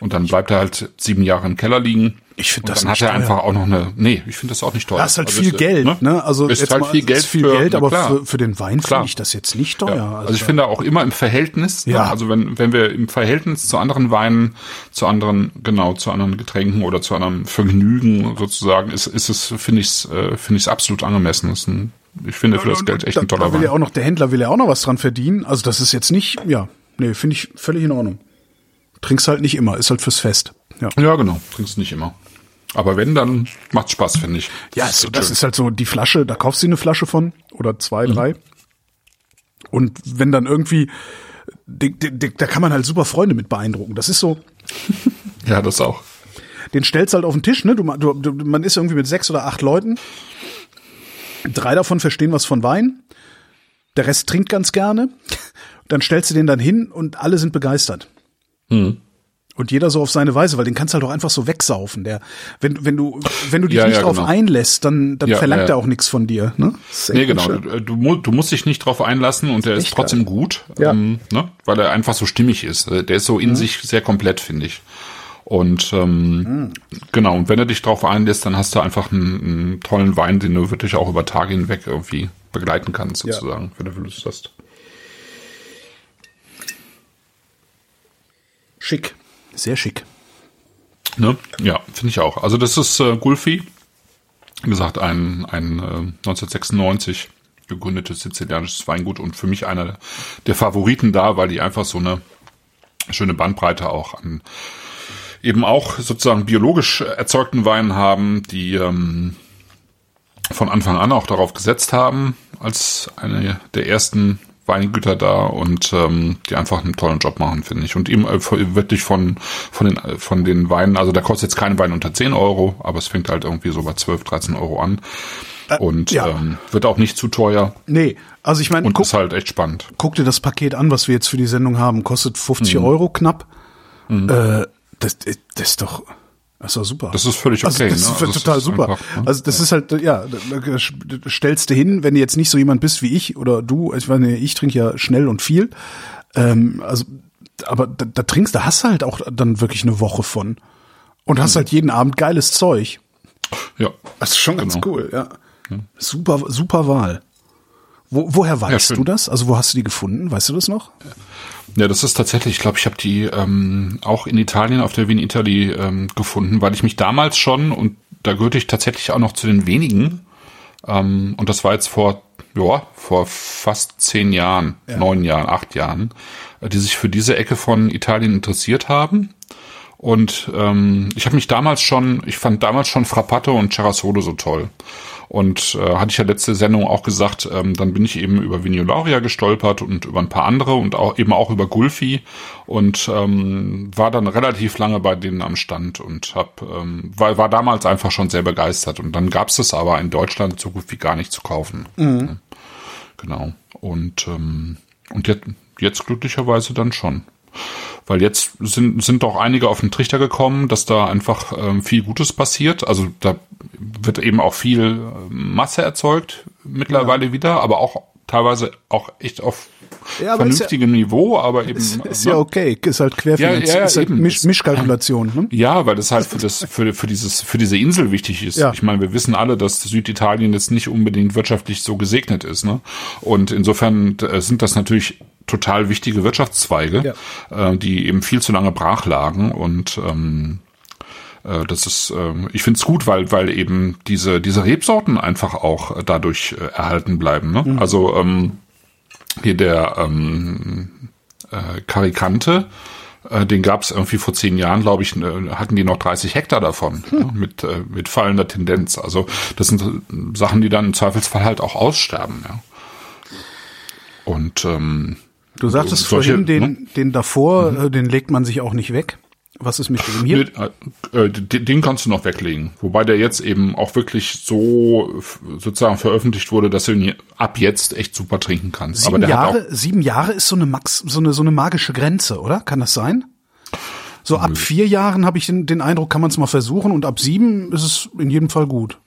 Speaker 2: Und dann bleibt er halt sieben Jahre im Keller liegen.
Speaker 1: Ich find
Speaker 2: Und
Speaker 1: das
Speaker 2: dann
Speaker 1: nicht
Speaker 2: hat er
Speaker 1: teuer.
Speaker 2: einfach auch noch eine, nee, ich finde das auch nicht teuer.
Speaker 1: Das ist halt
Speaker 2: Also
Speaker 1: viel
Speaker 2: es,
Speaker 1: Geld, ne? Also
Speaker 2: ist
Speaker 1: jetzt
Speaker 2: halt
Speaker 1: mal,
Speaker 2: viel Geld
Speaker 1: ist viel
Speaker 2: für,
Speaker 1: Geld, aber
Speaker 2: klar.
Speaker 1: für, für den Wein finde ich das jetzt nicht teuer.
Speaker 2: Ja, also ich finde auch immer im Verhältnis,
Speaker 1: Ja.
Speaker 2: ne, also wenn, wenn wir im Verhältnis zu anderen Weinen, zu anderen, genau, zu anderen Getränken oder zu anderem Vergnügen sozusagen, ist, ist es, finde ich es, äh, finde ich es absolut angemessen. Ist ein, ich finde für das Geld echt
Speaker 1: da,
Speaker 2: ein toller
Speaker 1: da will
Speaker 2: Wein.
Speaker 1: ja auch noch der Händler will ja auch noch was dran verdienen. Also das ist jetzt nicht, ja, nee, finde ich völlig in Ordnung. Trinkst halt nicht immer, ist halt fürs Fest. Ja,
Speaker 2: Ja, genau, trinkst nicht immer. Aber wenn, dann macht Spaß, finde ich.
Speaker 1: ja
Speaker 2: ist
Speaker 1: so, das
Speaker 2: schön.
Speaker 1: ist halt so die Flasche, da kaufst du eine Flasche von oder
Speaker 2: Mhm.
Speaker 1: zwei, drei. Und wenn dann irgendwie, da kann man halt super Freunde mit beeindrucken. Das ist so, [laughs]
Speaker 2: ja, das auch.
Speaker 1: den stellst halt auf den Tisch, ne? Du, du, du, man ist irgendwie mit sechs oder acht Leuten. Drei davon verstehen was von Wein. Der Rest trinkt ganz gerne. Dann stellst du den dann hin und alle sind begeistert.
Speaker 2: Hm.
Speaker 1: Und jeder so auf seine Weise, weil den kannst du halt auch einfach so wegsaufen. Der, wenn, wenn du, wenn du dich
Speaker 2: Ja,
Speaker 1: nicht
Speaker 2: ja,
Speaker 1: drauf
Speaker 2: genau.
Speaker 1: einlässt, dann, dann
Speaker 2: Ja,
Speaker 1: verlangt er auch nichts von dir. Ne? Ist
Speaker 2: Nee, genau. Du, du, mu- du musst dich nicht drauf einlassen und der ist trotzdem gut,
Speaker 1: Ja.
Speaker 2: ähm, ne? weil er einfach so stimmig ist. Äh, Der ist so in sich sehr komplett, finde ich. Und ähm, genau, und wenn er dich drauf einlässt, dann hast du einfach einen, einen tollen Wein, den du wirklich auch über Tage hinweg irgendwie begleiten kannst, sozusagen, wenn du Lust hast.
Speaker 1: Schick. Sehr schick.
Speaker 2: Ne? Ja, finde ich auch. Also das ist äh, Gulfi, wie gesagt, ein, ein äh, 1996 gegründetes sizilianisches Weingut und für mich einer der Favoriten da, weil die einfach so eine schöne Bandbreite auch an eben auch sozusagen biologisch erzeugten Weinen haben, die ähm, von Anfang an auch darauf gesetzt haben, als eine der ersten Weingüter da und ähm, die einfach einen tollen Job machen, finde ich. Und eben äh, wirklich von, von, den, äh, von den Weinen, also da kostet jetzt kein Wein unter 10 Euro, aber es fängt halt irgendwie so bei 12, 13 Euro an. Und
Speaker 1: ja.
Speaker 2: ähm, wird auch nicht zu teuer
Speaker 1: Nee, also ich meine,
Speaker 2: und
Speaker 1: guck,
Speaker 2: ist halt echt spannend.
Speaker 1: guck dir das Paket an, was wir jetzt für die Sendung haben. Kostet 50
Speaker 2: Mhm.
Speaker 1: Euro knapp. Äh, das, das ist doch, das ist doch super.
Speaker 2: Das ist völlig
Speaker 1: Also
Speaker 2: okay.
Speaker 1: das
Speaker 2: ne?
Speaker 1: ist
Speaker 2: Also
Speaker 1: total
Speaker 2: ist
Speaker 1: super.
Speaker 2: einfach, ne?
Speaker 1: Also das ist halt, ja, stellst du hin, wenn du jetzt nicht so jemand bist wie ich oder du, ich meine, ich trinke ja schnell und viel. Ähm, also, aber da, da trinkst, da hast du halt auch dann wirklich eine Woche von. Und
Speaker 2: Mhm.
Speaker 1: hast halt jeden Abend geiles Zeug.
Speaker 2: Ja.
Speaker 1: Das ist schon ganz
Speaker 2: Genau.
Speaker 1: cool, ja. Super, super Wahl. Wo, woher weißt
Speaker 2: schön.
Speaker 1: du das? Also wo hast du die gefunden? Weißt du das noch?
Speaker 2: Ja, das ist tatsächlich, ich glaube, ich habe die ähm, auch in Italien auf der Wien Italy ähm, gefunden, weil ich mich damals schon, und da gehörte ich tatsächlich auch noch zu den wenigen, ähm, und das war jetzt vor, ja, vor fast zehn Jahren, neun Jahren, acht Jahren, äh, die sich für diese Ecke von Italien interessiert haben. Und ähm, ich habe mich damals schon, ich fand damals schon Frappato und Cerasolo so toll. Und äh, hatte ich ja letzte Sendung auch gesagt, ähm, dann bin ich eben über Vignolaria gestolpert und über ein paar andere und auch eben auch über Gulfi und ähm, war dann relativ lange bei denen am Stand und hab, ähm, war, war damals einfach schon sehr begeistert. Und dann gab's das aber in Deutschland so gut wie gar nicht zu kaufen. Ja, Genau. Und, ähm, und jetzt, jetzt glücklicherweise dann schon. Weil jetzt sind, sind doch einige auf den Trichter gekommen, dass da einfach ähm, viel Gutes passiert. Also da wird eben auch viel äh, Masse erzeugt mittlerweile wieder, aber auch teilweise auch echt auf
Speaker 1: Ja,
Speaker 2: vernünftigem Niveau, aber eben.
Speaker 1: Ist, ist
Speaker 2: ne?
Speaker 1: ja okay, ist halt Querfinanzierung,
Speaker 2: Ja, ja,
Speaker 1: ist halt. Misch, Mischkalkulation. Ne?
Speaker 2: Ja, weil das halt für das für, für dieses für diese Insel wichtig ist.
Speaker 1: Ja.
Speaker 2: Ich meine, wir wissen alle, dass Süditalien jetzt nicht unbedingt wirtschaftlich so gesegnet ist, ne? Und insofern äh, sind das natürlich total wichtige Wirtschaftszweige, äh, die eben viel zu lange brach lagen und ähm, äh, das ist, ähm, ich finde es gut, weil weil eben diese diese Rebsorten einfach auch äh, dadurch äh, erhalten bleiben. Ne? Also ähm, hier der ähm, äh, Karikante, äh, den gab es irgendwie vor zehn Jahren, glaube ich, äh, hatten die noch 30 Hektar davon ja, mit äh, mit fallender Tendenz. Also das sind äh, Sachen, die dann im Zweifelsfall halt auch aussterben. Ja. Und ähm,
Speaker 1: Du sagtest
Speaker 2: solche,
Speaker 1: vorhin, den,
Speaker 2: ne?
Speaker 1: den davor, äh, den legt man sich auch nicht weg. Was ist mit dem hier?
Speaker 2: Nee, äh, den, kannst du noch weglegen. Wobei der jetzt eben auch wirklich so sozusagen veröffentlicht wurde, dass du ihn ab jetzt echt super trinken kannst. Aber
Speaker 1: Sieben
Speaker 2: der hat auch
Speaker 1: Jahre, sieben Jahre ist so eine Max, so eine, so eine magische Grenze, oder? Kann das sein? So ab vier Jahren habe ich den, den Eindruck, kann man es mal versuchen und ab sieben ist es in jedem Fall gut.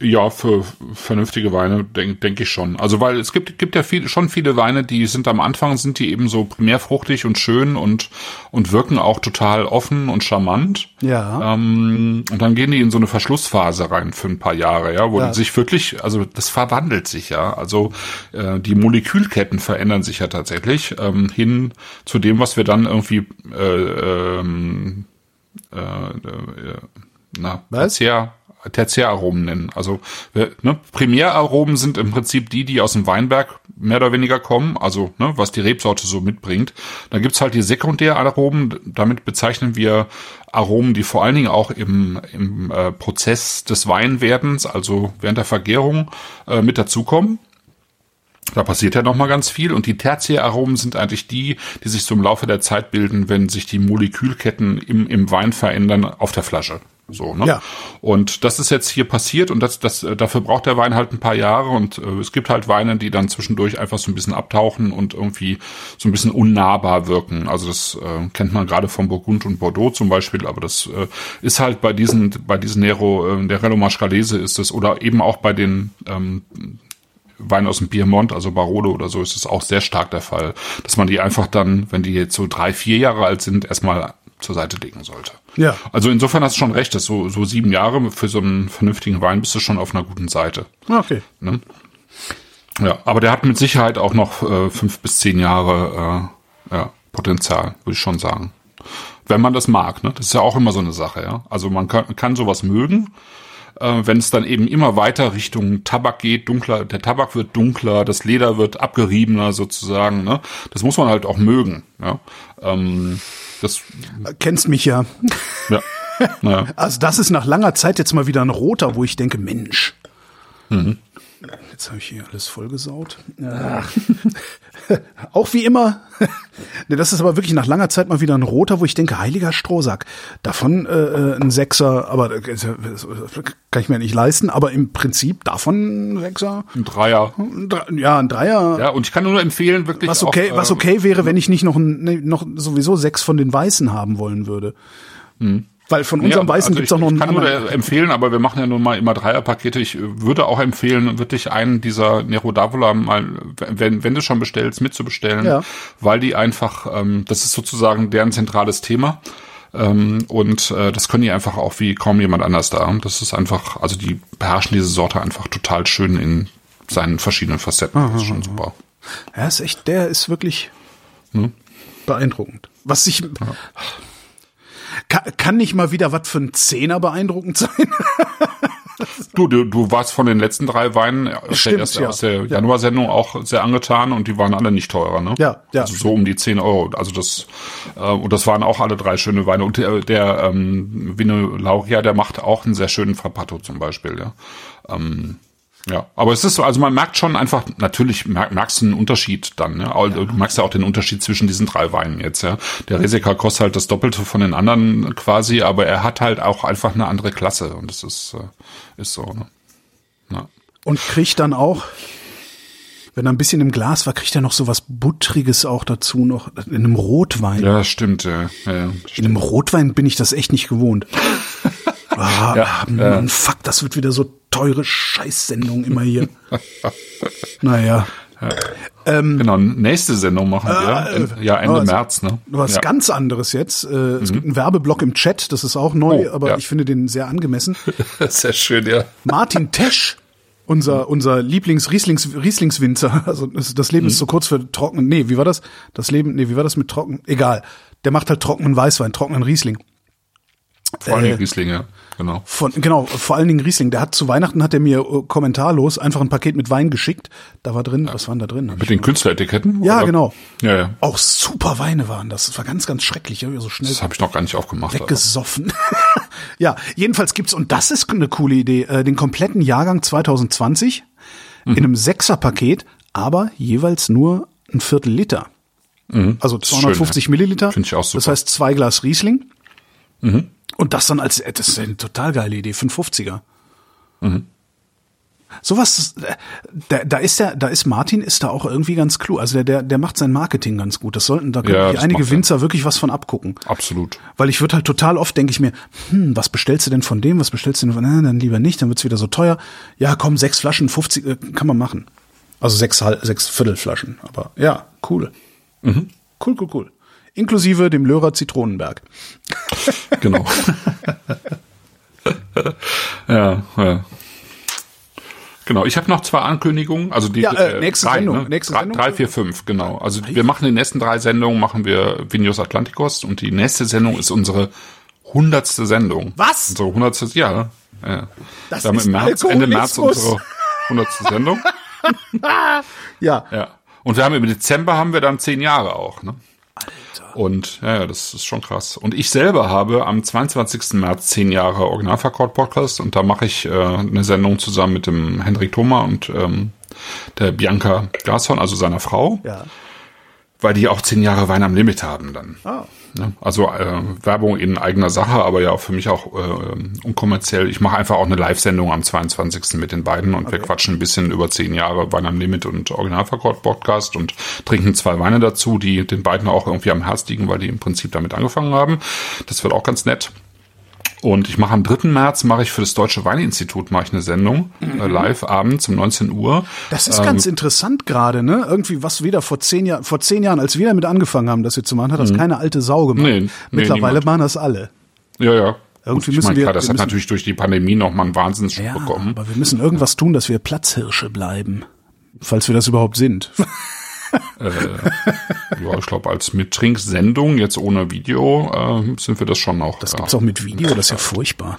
Speaker 2: Ja, für vernünftige Weine denke denk ich schon. Also weil es gibt gibt ja viel, schon viele Weine, die sind am Anfang sind die eben so primär fruchtig und schön und und wirken auch total offen und charmant.
Speaker 1: Ja.
Speaker 2: Ähm, und dann gehen die in so eine Verschlussphase rein für ein paar Jahre, ja, wo
Speaker 1: Ja.
Speaker 2: sich wirklich, also das verwandelt sich ja. Also äh, die Molekülketten verändern sich ja tatsächlich ähm, hin zu dem, was wir dann irgendwie äh, ähm, äh, äh, na,
Speaker 1: Was?
Speaker 2: Tertiär, Tertiäraromen nennen. Also wir- ne, Primäraromen sind im Prinzip die, die aus dem Weinberg mehr oder weniger kommen, also ne, was die Rebsorte so mitbringt. Dann gibt's halt die Sekundäraromen, damit bezeichnen wir Aromen, die vor allen Dingen auch im, im äh, Prozess des Weinwerdens, also während der Vergärung, äh, mit dazukommen. Da passiert ja noch mal ganz viel und die Tertiäraromen sind eigentlich die, die sich im Laufe der Zeit bilden, wenn sich die Molekülketten im, im Wein verändern auf der Flasche. So, ne?
Speaker 1: Ja.
Speaker 2: Und das ist jetzt hier passiert und das, das, äh, dafür braucht der Wein halt ein paar Jahre und äh, es gibt halt Weine, die dann zwischendurch einfach so ein bisschen abtauchen und irgendwie so ein bisschen unnahbar wirken. Also das äh, kennt man gerade von Burgund und Bordeaux zum Beispiel, aber das äh, ist halt bei diesen, bei diesen Nero, äh, der Rello Mascalese ist es oder eben auch bei den ähm, Wein aus dem Piemont, also Barolo oder so, ist es auch sehr stark der Fall, dass man die einfach dann, wenn die jetzt so drei, vier Jahre alt sind, erstmal zur Seite legen sollte.
Speaker 1: Ja.
Speaker 2: Also insofern hast du schon recht, dass so, so sieben Jahre für so einen vernünftigen Wein bist du schon auf einer guten Seite.
Speaker 1: Okay.
Speaker 2: Ne? Ja, aber der hat mit Sicherheit auch noch äh, fünf bis zehn Jahre äh, ja, Potenzial, würde ich schon sagen. Wenn man das mag, ne? Das ist ja auch immer so eine Sache, ja. Also man kann, kann sowas mögen, äh, wenn es dann eben immer weiter Richtung Tabak geht, dunkler, der Tabak wird dunkler, das Leder wird abgeriebener sozusagen, ne? Das muss man halt auch mögen, ja. Ähm, das,
Speaker 1: Kennst mich ja.
Speaker 2: ja. [laughs] Naja.
Speaker 1: Also das ist nach langer Zeit jetzt mal wieder ein roter, wo ich denke, Mensch. Jetzt habe ich hier alles vollgesaut. Ach. [laughs] Auch wie immer. [laughs] ne, das ist aber wirklich nach langer Zeit mal wieder ein roter, wo ich denke, heiliger Strohsack. Davon äh, äh, ein Sechser, aber äh, das kann ich mir nicht leisten, aber im Prinzip davon ein Sechser.
Speaker 2: Ein Dreier.
Speaker 1: ein Dre- Ja, ein Dreier.
Speaker 2: Ja, und ich kann nur empfehlen, wirklich.
Speaker 1: was okay,
Speaker 2: auch,
Speaker 1: was
Speaker 2: äh,
Speaker 1: okay wäre, wenn ich nicht noch, ein, ne, noch sowieso sechs von den Weißen haben wollen würde. Weil von unserem
Speaker 2: Ja,
Speaker 1: Weißen
Speaker 2: also
Speaker 1: gibt's
Speaker 2: ich,
Speaker 1: auch noch einen
Speaker 2: Ich kann nur
Speaker 1: anderen.
Speaker 2: empfehlen, aber wir machen ja nun mal immer Dreierpakete. Ich äh, würde auch empfehlen, wirklich einen dieser Nero d'Avola mal, wenn, wenn du schon bestellst, mitzubestellen,
Speaker 1: Ja.
Speaker 2: weil die einfach, ähm, das ist sozusagen deren zentrales Thema. Ähm, und äh, das können die einfach auch wie kaum jemand anders da. Das ist einfach, also die beherrschen diese Sorte einfach total schön in seinen verschiedenen Facetten. das ist schon super.
Speaker 1: Ja, ist echt, der ist wirklich beeindruckend. Was ich, kann, kann nicht mal wieder was für ein Zehner beeindruckend sein? [laughs]
Speaker 2: Du, du, du warst von den letzten drei Weinen aus der,
Speaker 1: ja.
Speaker 2: aus der Januarsendung auch sehr angetan und die waren alle nicht teurer, ne?
Speaker 1: Ja, ja.
Speaker 2: Also so um die 10 Euro. Also das, äh, und das waren auch alle drei schöne Weine. Und der, der ähm, Vino Lauria, der macht auch einen sehr schönen Frappato zum Beispiel, ja. Ähm, ja, aber es ist so, also man merkt schon einfach, natürlich merk, merkst du einen Unterschied dann, ne? Du merkst ja auch den Unterschied zwischen diesen drei Weinen jetzt, ja. Der Reseka kostet halt das Doppelte von den anderen quasi, aber er hat halt auch einfach eine andere Klasse und das ist, äh, ist so, ne? Ja.
Speaker 1: Und kriegt dann auch, wenn er ein bisschen im Glas war, kriegt er noch so was Buttriges auch dazu noch in einem Rotwein.
Speaker 2: Ja, stimmt, ja. ja, ja.
Speaker 1: In einem Rotwein bin ich das echt nicht gewohnt. Ah,
Speaker 2: Ja,
Speaker 1: Mann, fuck, das wird wieder so teure Scheißsendung immer hier. [laughs] naja.
Speaker 2: Genau, nächste Sendung machen wir. En- ja, Ende
Speaker 1: es-
Speaker 2: März, ne?
Speaker 1: Was
Speaker 2: ja.
Speaker 1: ganz anderes jetzt. Äh, Es gibt einen Werbeblock im Chat, das ist auch neu,
Speaker 2: Oh,
Speaker 1: aber
Speaker 2: ja.
Speaker 1: ich finde den sehr angemessen. [laughs]
Speaker 2: Sehr schön, ja.
Speaker 1: Martin Tesch, unser, unser Lieblings-Rieslingswinzer, also das, Leben ist so kurz für trocken. Nee, wie war das? Das Leben, nee, wie war das mit trocken? Egal. Der macht halt trockenen Weißwein, trockenen Riesling.
Speaker 2: Vor allem
Speaker 1: Äh,
Speaker 2: Rieslinge, genau.
Speaker 1: Von, genau, vor allen Dingen Riesling. Der hat zu Weihnachten hat er mir äh, kommentarlos einfach ein Paket mit Wein geschickt. Da war drin, was waren da drin?
Speaker 2: Mit den Künstleretiketten?
Speaker 1: ja,
Speaker 2: oder?
Speaker 1: genau.
Speaker 2: Ja, ja.
Speaker 1: Auch super Weine waren das. Das war ganz, ganz schrecklich. Ja, so schnell
Speaker 2: Das habe ich noch gar nicht aufgemacht.
Speaker 1: weggesoffen. [laughs] ja, jedenfalls gibt's, und das ist eine coole Idee, äh, den kompletten Jahrgang 2020
Speaker 2: Mhm.
Speaker 1: in einem Sechserpaket, aber jeweils nur ein Viertel Liter. Also
Speaker 2: ist schön,
Speaker 1: 250
Speaker 2: ja.
Speaker 1: Milliliter.
Speaker 2: Find ich auch super. Mhm.
Speaker 1: Das heißt zwei Glas Riesling. Und das dann als, äh, das ist eine total geile Idee, 550er.
Speaker 2: Mhm.
Speaker 1: Sowas, äh, da, da ist der, da ist Martin ist da auch irgendwie ganz klug. Also der, der, der macht sein Marketing ganz gut. Das sollten, da können
Speaker 2: Ja, das
Speaker 1: einige
Speaker 2: macht er.
Speaker 1: Winzer wirklich was von abgucken.
Speaker 2: Absolut.
Speaker 1: Weil ich würde halt total oft, denke ich mir, hm, was bestellst du denn von dem, was bestellst du denn von, äh, dann lieber nicht, dann wird's wieder so teuer. Ja, komm, sechs Flaschen, 50, äh, kann man machen. Also sechs, sechs Viertelflaschen. Aber ja, cool.
Speaker 2: Mhm.
Speaker 1: Cool, cool, cool. Inklusive dem Lörer Zitronenberg.
Speaker 2: Genau. [laughs] ja, ja. Genau, ich habe noch zwei Ankündigungen. Also die
Speaker 1: Ja, äh, nächste
Speaker 2: drei,
Speaker 1: Sendung,
Speaker 2: Ne?
Speaker 1: nächste
Speaker 2: drei,
Speaker 1: Sendung.
Speaker 2: drei, vier, fünf, genau. Also wir machen den nächsten drei Sendungen machen wir Vinius Atlanticos und die nächste Sendung ist unsere hundertste Sendung.
Speaker 1: Was?
Speaker 2: Unsere hundertste, ja. ja.
Speaker 1: Das
Speaker 2: wir haben
Speaker 1: ist
Speaker 2: im März, Ende März unsere hundertste Sendung. [laughs]
Speaker 1: Ja.
Speaker 2: Ja. Und wir haben im Dezember haben wir dann zehn Jahre auch, ne? Und ja, ja, das ist schon krass. Und ich selber habe am 22. März zehn Jahre Originalverkauf Podcast und da mache ich äh, eine Sendung zusammen mit dem Hendrik Thoma und ähm, der Bianca Garson, also seiner Frau,
Speaker 1: Ja.
Speaker 2: weil die auch zehn Jahre Wein am Limit haben dann.
Speaker 1: Ah.
Speaker 2: Ne? Also äh, Werbung in eigener Sache, aber ja auch für mich auch äh, unkommerziell. Ich mache einfach auch eine Live-Sendung am 22. mit den beiden und wir quatschen ein bisschen über zehn Jahre Wein am Limit und Originalverkauf-Podcast und trinken zwei Weine dazu, die den beiden auch irgendwie am Herz liegen, weil die im Prinzip damit angefangen haben. Das wird auch ganz nett. Und ich mache am 3. März mache ich für das Deutsche Weininstitut mache ich eine Sendung äh, live abends um 19 Uhr.
Speaker 1: Mhm. Das ist ganz interessant gerade, ne? Irgendwie, was wieder vor zehn Jahren, vor zehn Jahren, als wir damit angefangen haben, das hier zu machen, hat das keine alte Sau gemacht.
Speaker 2: Mhm. Nee, nee,
Speaker 1: Mittlerweile
Speaker 2: niemand.
Speaker 1: machen das alle.
Speaker 2: Ja, ja.
Speaker 1: Irgendwie
Speaker 2: ich
Speaker 1: müssen
Speaker 2: meine,
Speaker 1: wir-
Speaker 2: klar, das
Speaker 1: wir
Speaker 2: hat
Speaker 1: müssen-
Speaker 2: natürlich durch die Pandemie noch mal einen Wahnsinnsschub
Speaker 1: Ja,
Speaker 2: bekommen.
Speaker 1: aber wir müssen irgendwas tun, dass wir Platzhirsche bleiben. Falls wir das überhaupt sind. [laughs]
Speaker 2: Ja, ich glaube, als Mittrinksendung, jetzt ohne Video, äh, sind wir das schon auch.
Speaker 1: Das
Speaker 2: ja.
Speaker 1: gibt's auch mit Video, das ist ja furchtbar.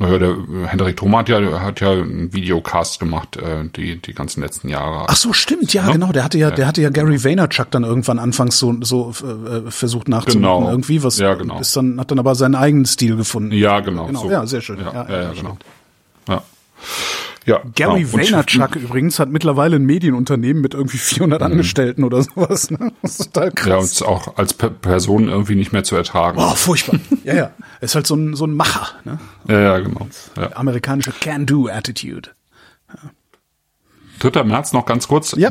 Speaker 2: Naja, der äh, Hendrik Thoma hat ja, hat ja einen Videocast gemacht, äh, die, die ganzen letzten Jahre.
Speaker 1: Ach so, stimmt, ja, genau. Der hatte ja, der hatte ja Gary Vaynerchuk dann irgendwann anfangs so, so äh, versucht nachzumachen.
Speaker 2: Genau.
Speaker 1: Irgendwie was
Speaker 2: Ja, genau.
Speaker 1: ist dann, hat dann aber seinen eigenen Stil gefunden.
Speaker 2: Ja, genau.
Speaker 1: Genau,
Speaker 2: so.
Speaker 1: ja, sehr schön.
Speaker 2: Ja,
Speaker 1: Ja,
Speaker 2: ja, ja,
Speaker 1: ja,
Speaker 2: genau. Ja. Ja,
Speaker 1: Gary
Speaker 2: genau.
Speaker 1: Vaynerchuk übrigens hat mittlerweile ein Medienunternehmen mit irgendwie 400 Angestellten oder sowas. Ne? Das ist total
Speaker 2: Ja,
Speaker 1: krass.
Speaker 2: und ist auch als Pe- Person irgendwie nicht mehr zu ertragen.
Speaker 1: Oh, furchtbar. ja, ja. Ist halt so ein, so ein Macher. Ne?
Speaker 2: Ja, ja, genau. Ja.
Speaker 1: Amerikanische Can-Do-Attitude.
Speaker 2: 3. März noch ganz kurz.
Speaker 1: Ja.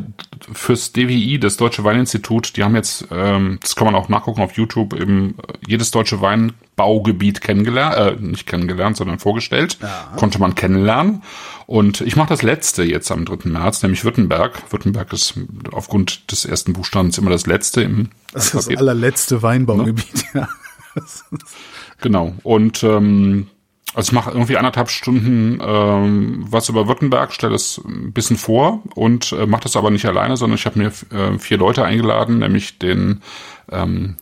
Speaker 2: Fürs DWI, das Deutsche Weininstitut, die haben jetzt, ähm, das kann man auch nachgucken auf YouTube, eben äh, jedes deutsche Weinbaugebiet kennengelernt, äh, nicht kennengelernt, sondern vorgestellt. Konnte man kennenlernen. Und ich mache das letzte jetzt am 3. März, nämlich Württemberg. Württemberg ist aufgrund des ersten Buchstabens immer das letzte im
Speaker 1: Das ist das allerletzte Weinbaugebiet. Ja. [laughs]
Speaker 2: Genau. Und ähm, Also ich mache irgendwie anderthalb Stunden ähm, was über Württemberg, stelle es ein bisschen vor und äh, mache das aber nicht alleine, sondern ich habe mir äh, vier Leute eingeladen, nämlich den ähm,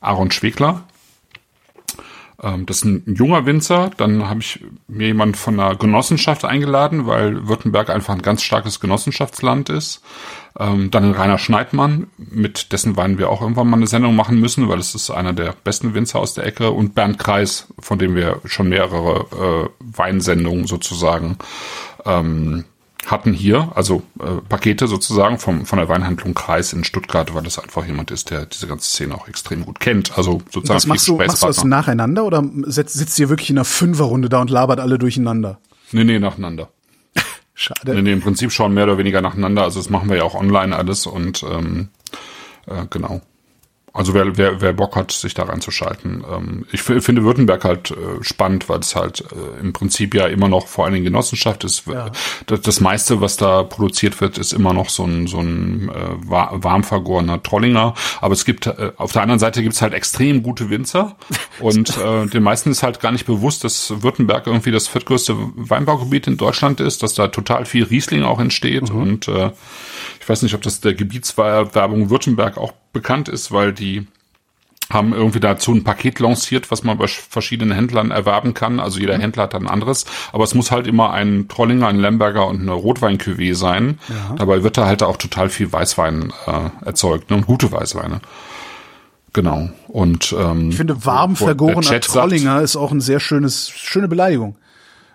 Speaker 2: Aaron Schwegler, ähm, das ist ein junger Winzer. Dann habe ich mir jemand von einer Genossenschaft eingeladen, weil Württemberg einfach ein ganz starkes Genossenschaftsland ist. Ähm, dann Rainer Schneidmann, mit dessen Wein wir auch irgendwann mal eine Sendung machen müssen, weil es ist einer der besten Winzer aus der Ecke. Und Bernd Kreis, von dem wir schon mehrere äh, Weinsendungen sozusagen ähm, hatten hier, also äh, Pakete sozusagen vom, von der Weinhandlung Kreis in Stuttgart, weil das einfach jemand ist, der diese ganze Szene auch extrem gut kennt. Also sozusagen.
Speaker 1: Was machst du, machst du das nacheinander oder sitzt, sitzt ihr wirklich in einer Fünferrunde da und labert alle durcheinander?
Speaker 2: Nee, nee, nacheinander. [laughs] Schade. Nee, nee, im Prinzip schon mehr oder weniger nacheinander. Also das machen wir ja auch online alles und ähm, äh, genau. Also wer, wer, wer Bock hat, sich da reinzuschalten. Ähm, ich finde Württemberg halt äh, spannend, weil es halt äh, im Prinzip ja immer noch vor allen Dingen Genossenschaft ist. Ja. Das, das meiste, was da produziert wird, ist immer noch so ein, so ein äh, warm vergorener Trollinger. Aber es gibt, äh, auf der anderen Seite gibt es halt extrem gute Winzer. [laughs] Und äh, den meisten ist halt gar nicht bewusst, dass Württemberg irgendwie das viertgrößte Weinbaugebiet in Deutschland ist, dass da total viel Riesling auch entsteht. Mhm. Und äh, weiß nicht, ob das der Gebietswerbung Württemberg auch bekannt ist, weil die haben irgendwie dazu ein Paket lanciert, was man bei verschiedenen Händlern erwerben kann. Also jeder mhm. Händler hat ein anderes. Aber es muss halt immer ein Trollinger, ein Lemberger und eine rotwein sein. Ja. Dabei wird da halt auch total viel Weißwein äh, erzeugt ne? und gute Weißweine. Genau. Und ähm,
Speaker 1: ich finde, warm vergorener Trollinger sagt, ist auch ein sehr schönes, schöne Beleidigung.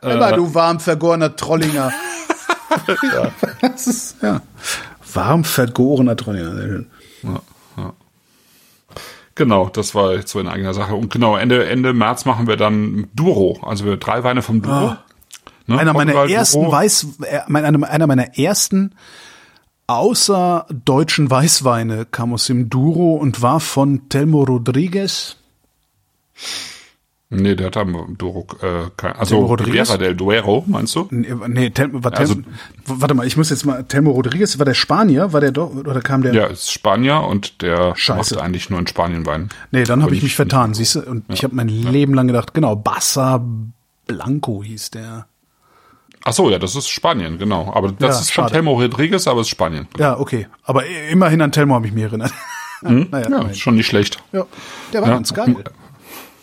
Speaker 1: Äh, Immer du warm vergorener Trollinger. [laughs] ja. [laughs] das ist, ja. Warm vergorener Trollinger. Ja, ja.
Speaker 2: Genau, das war jetzt so in eigener Sache. Und genau, Ende, Ende März machen wir dann Duro. Also wir drei Weine vom Duro. Oh.
Speaker 1: Ne? Einer meiner Portugal ersten Duro. Weiß, äh, einer, einer meiner ersten außer deutschen Weißweine kam aus dem Duro und war von Telmo Rodriguez.
Speaker 2: Nee, der hat am Duro, äh, kein, also Rivera del Duero, meinst du? Nee,
Speaker 1: nee Telmo, war Telmo, also, warte mal, ich muss jetzt mal, Telmo Rodriguez, war der Spanier, war der doch, oder kam der?
Speaker 2: Ja, ist Spanier und der Scheiße. macht eigentlich nur in Spanien Wein.
Speaker 1: Nee, dann habe ich mich vertan, siehst du, und ja, ich habe mein ja. Leben lang gedacht, genau, Bassa Blanco hieß der.
Speaker 2: Ach so, ja, das ist Spanien, genau. Aber das ja, ist schon Telmo Rodriguez, aber es ist Spanien.
Speaker 1: Ja, okay. Aber immerhin an Telmo habe ich mich erinnert.
Speaker 2: Hm? [laughs] naja, ja, ist schon nicht schlecht.
Speaker 1: Ja, der war ganz geil.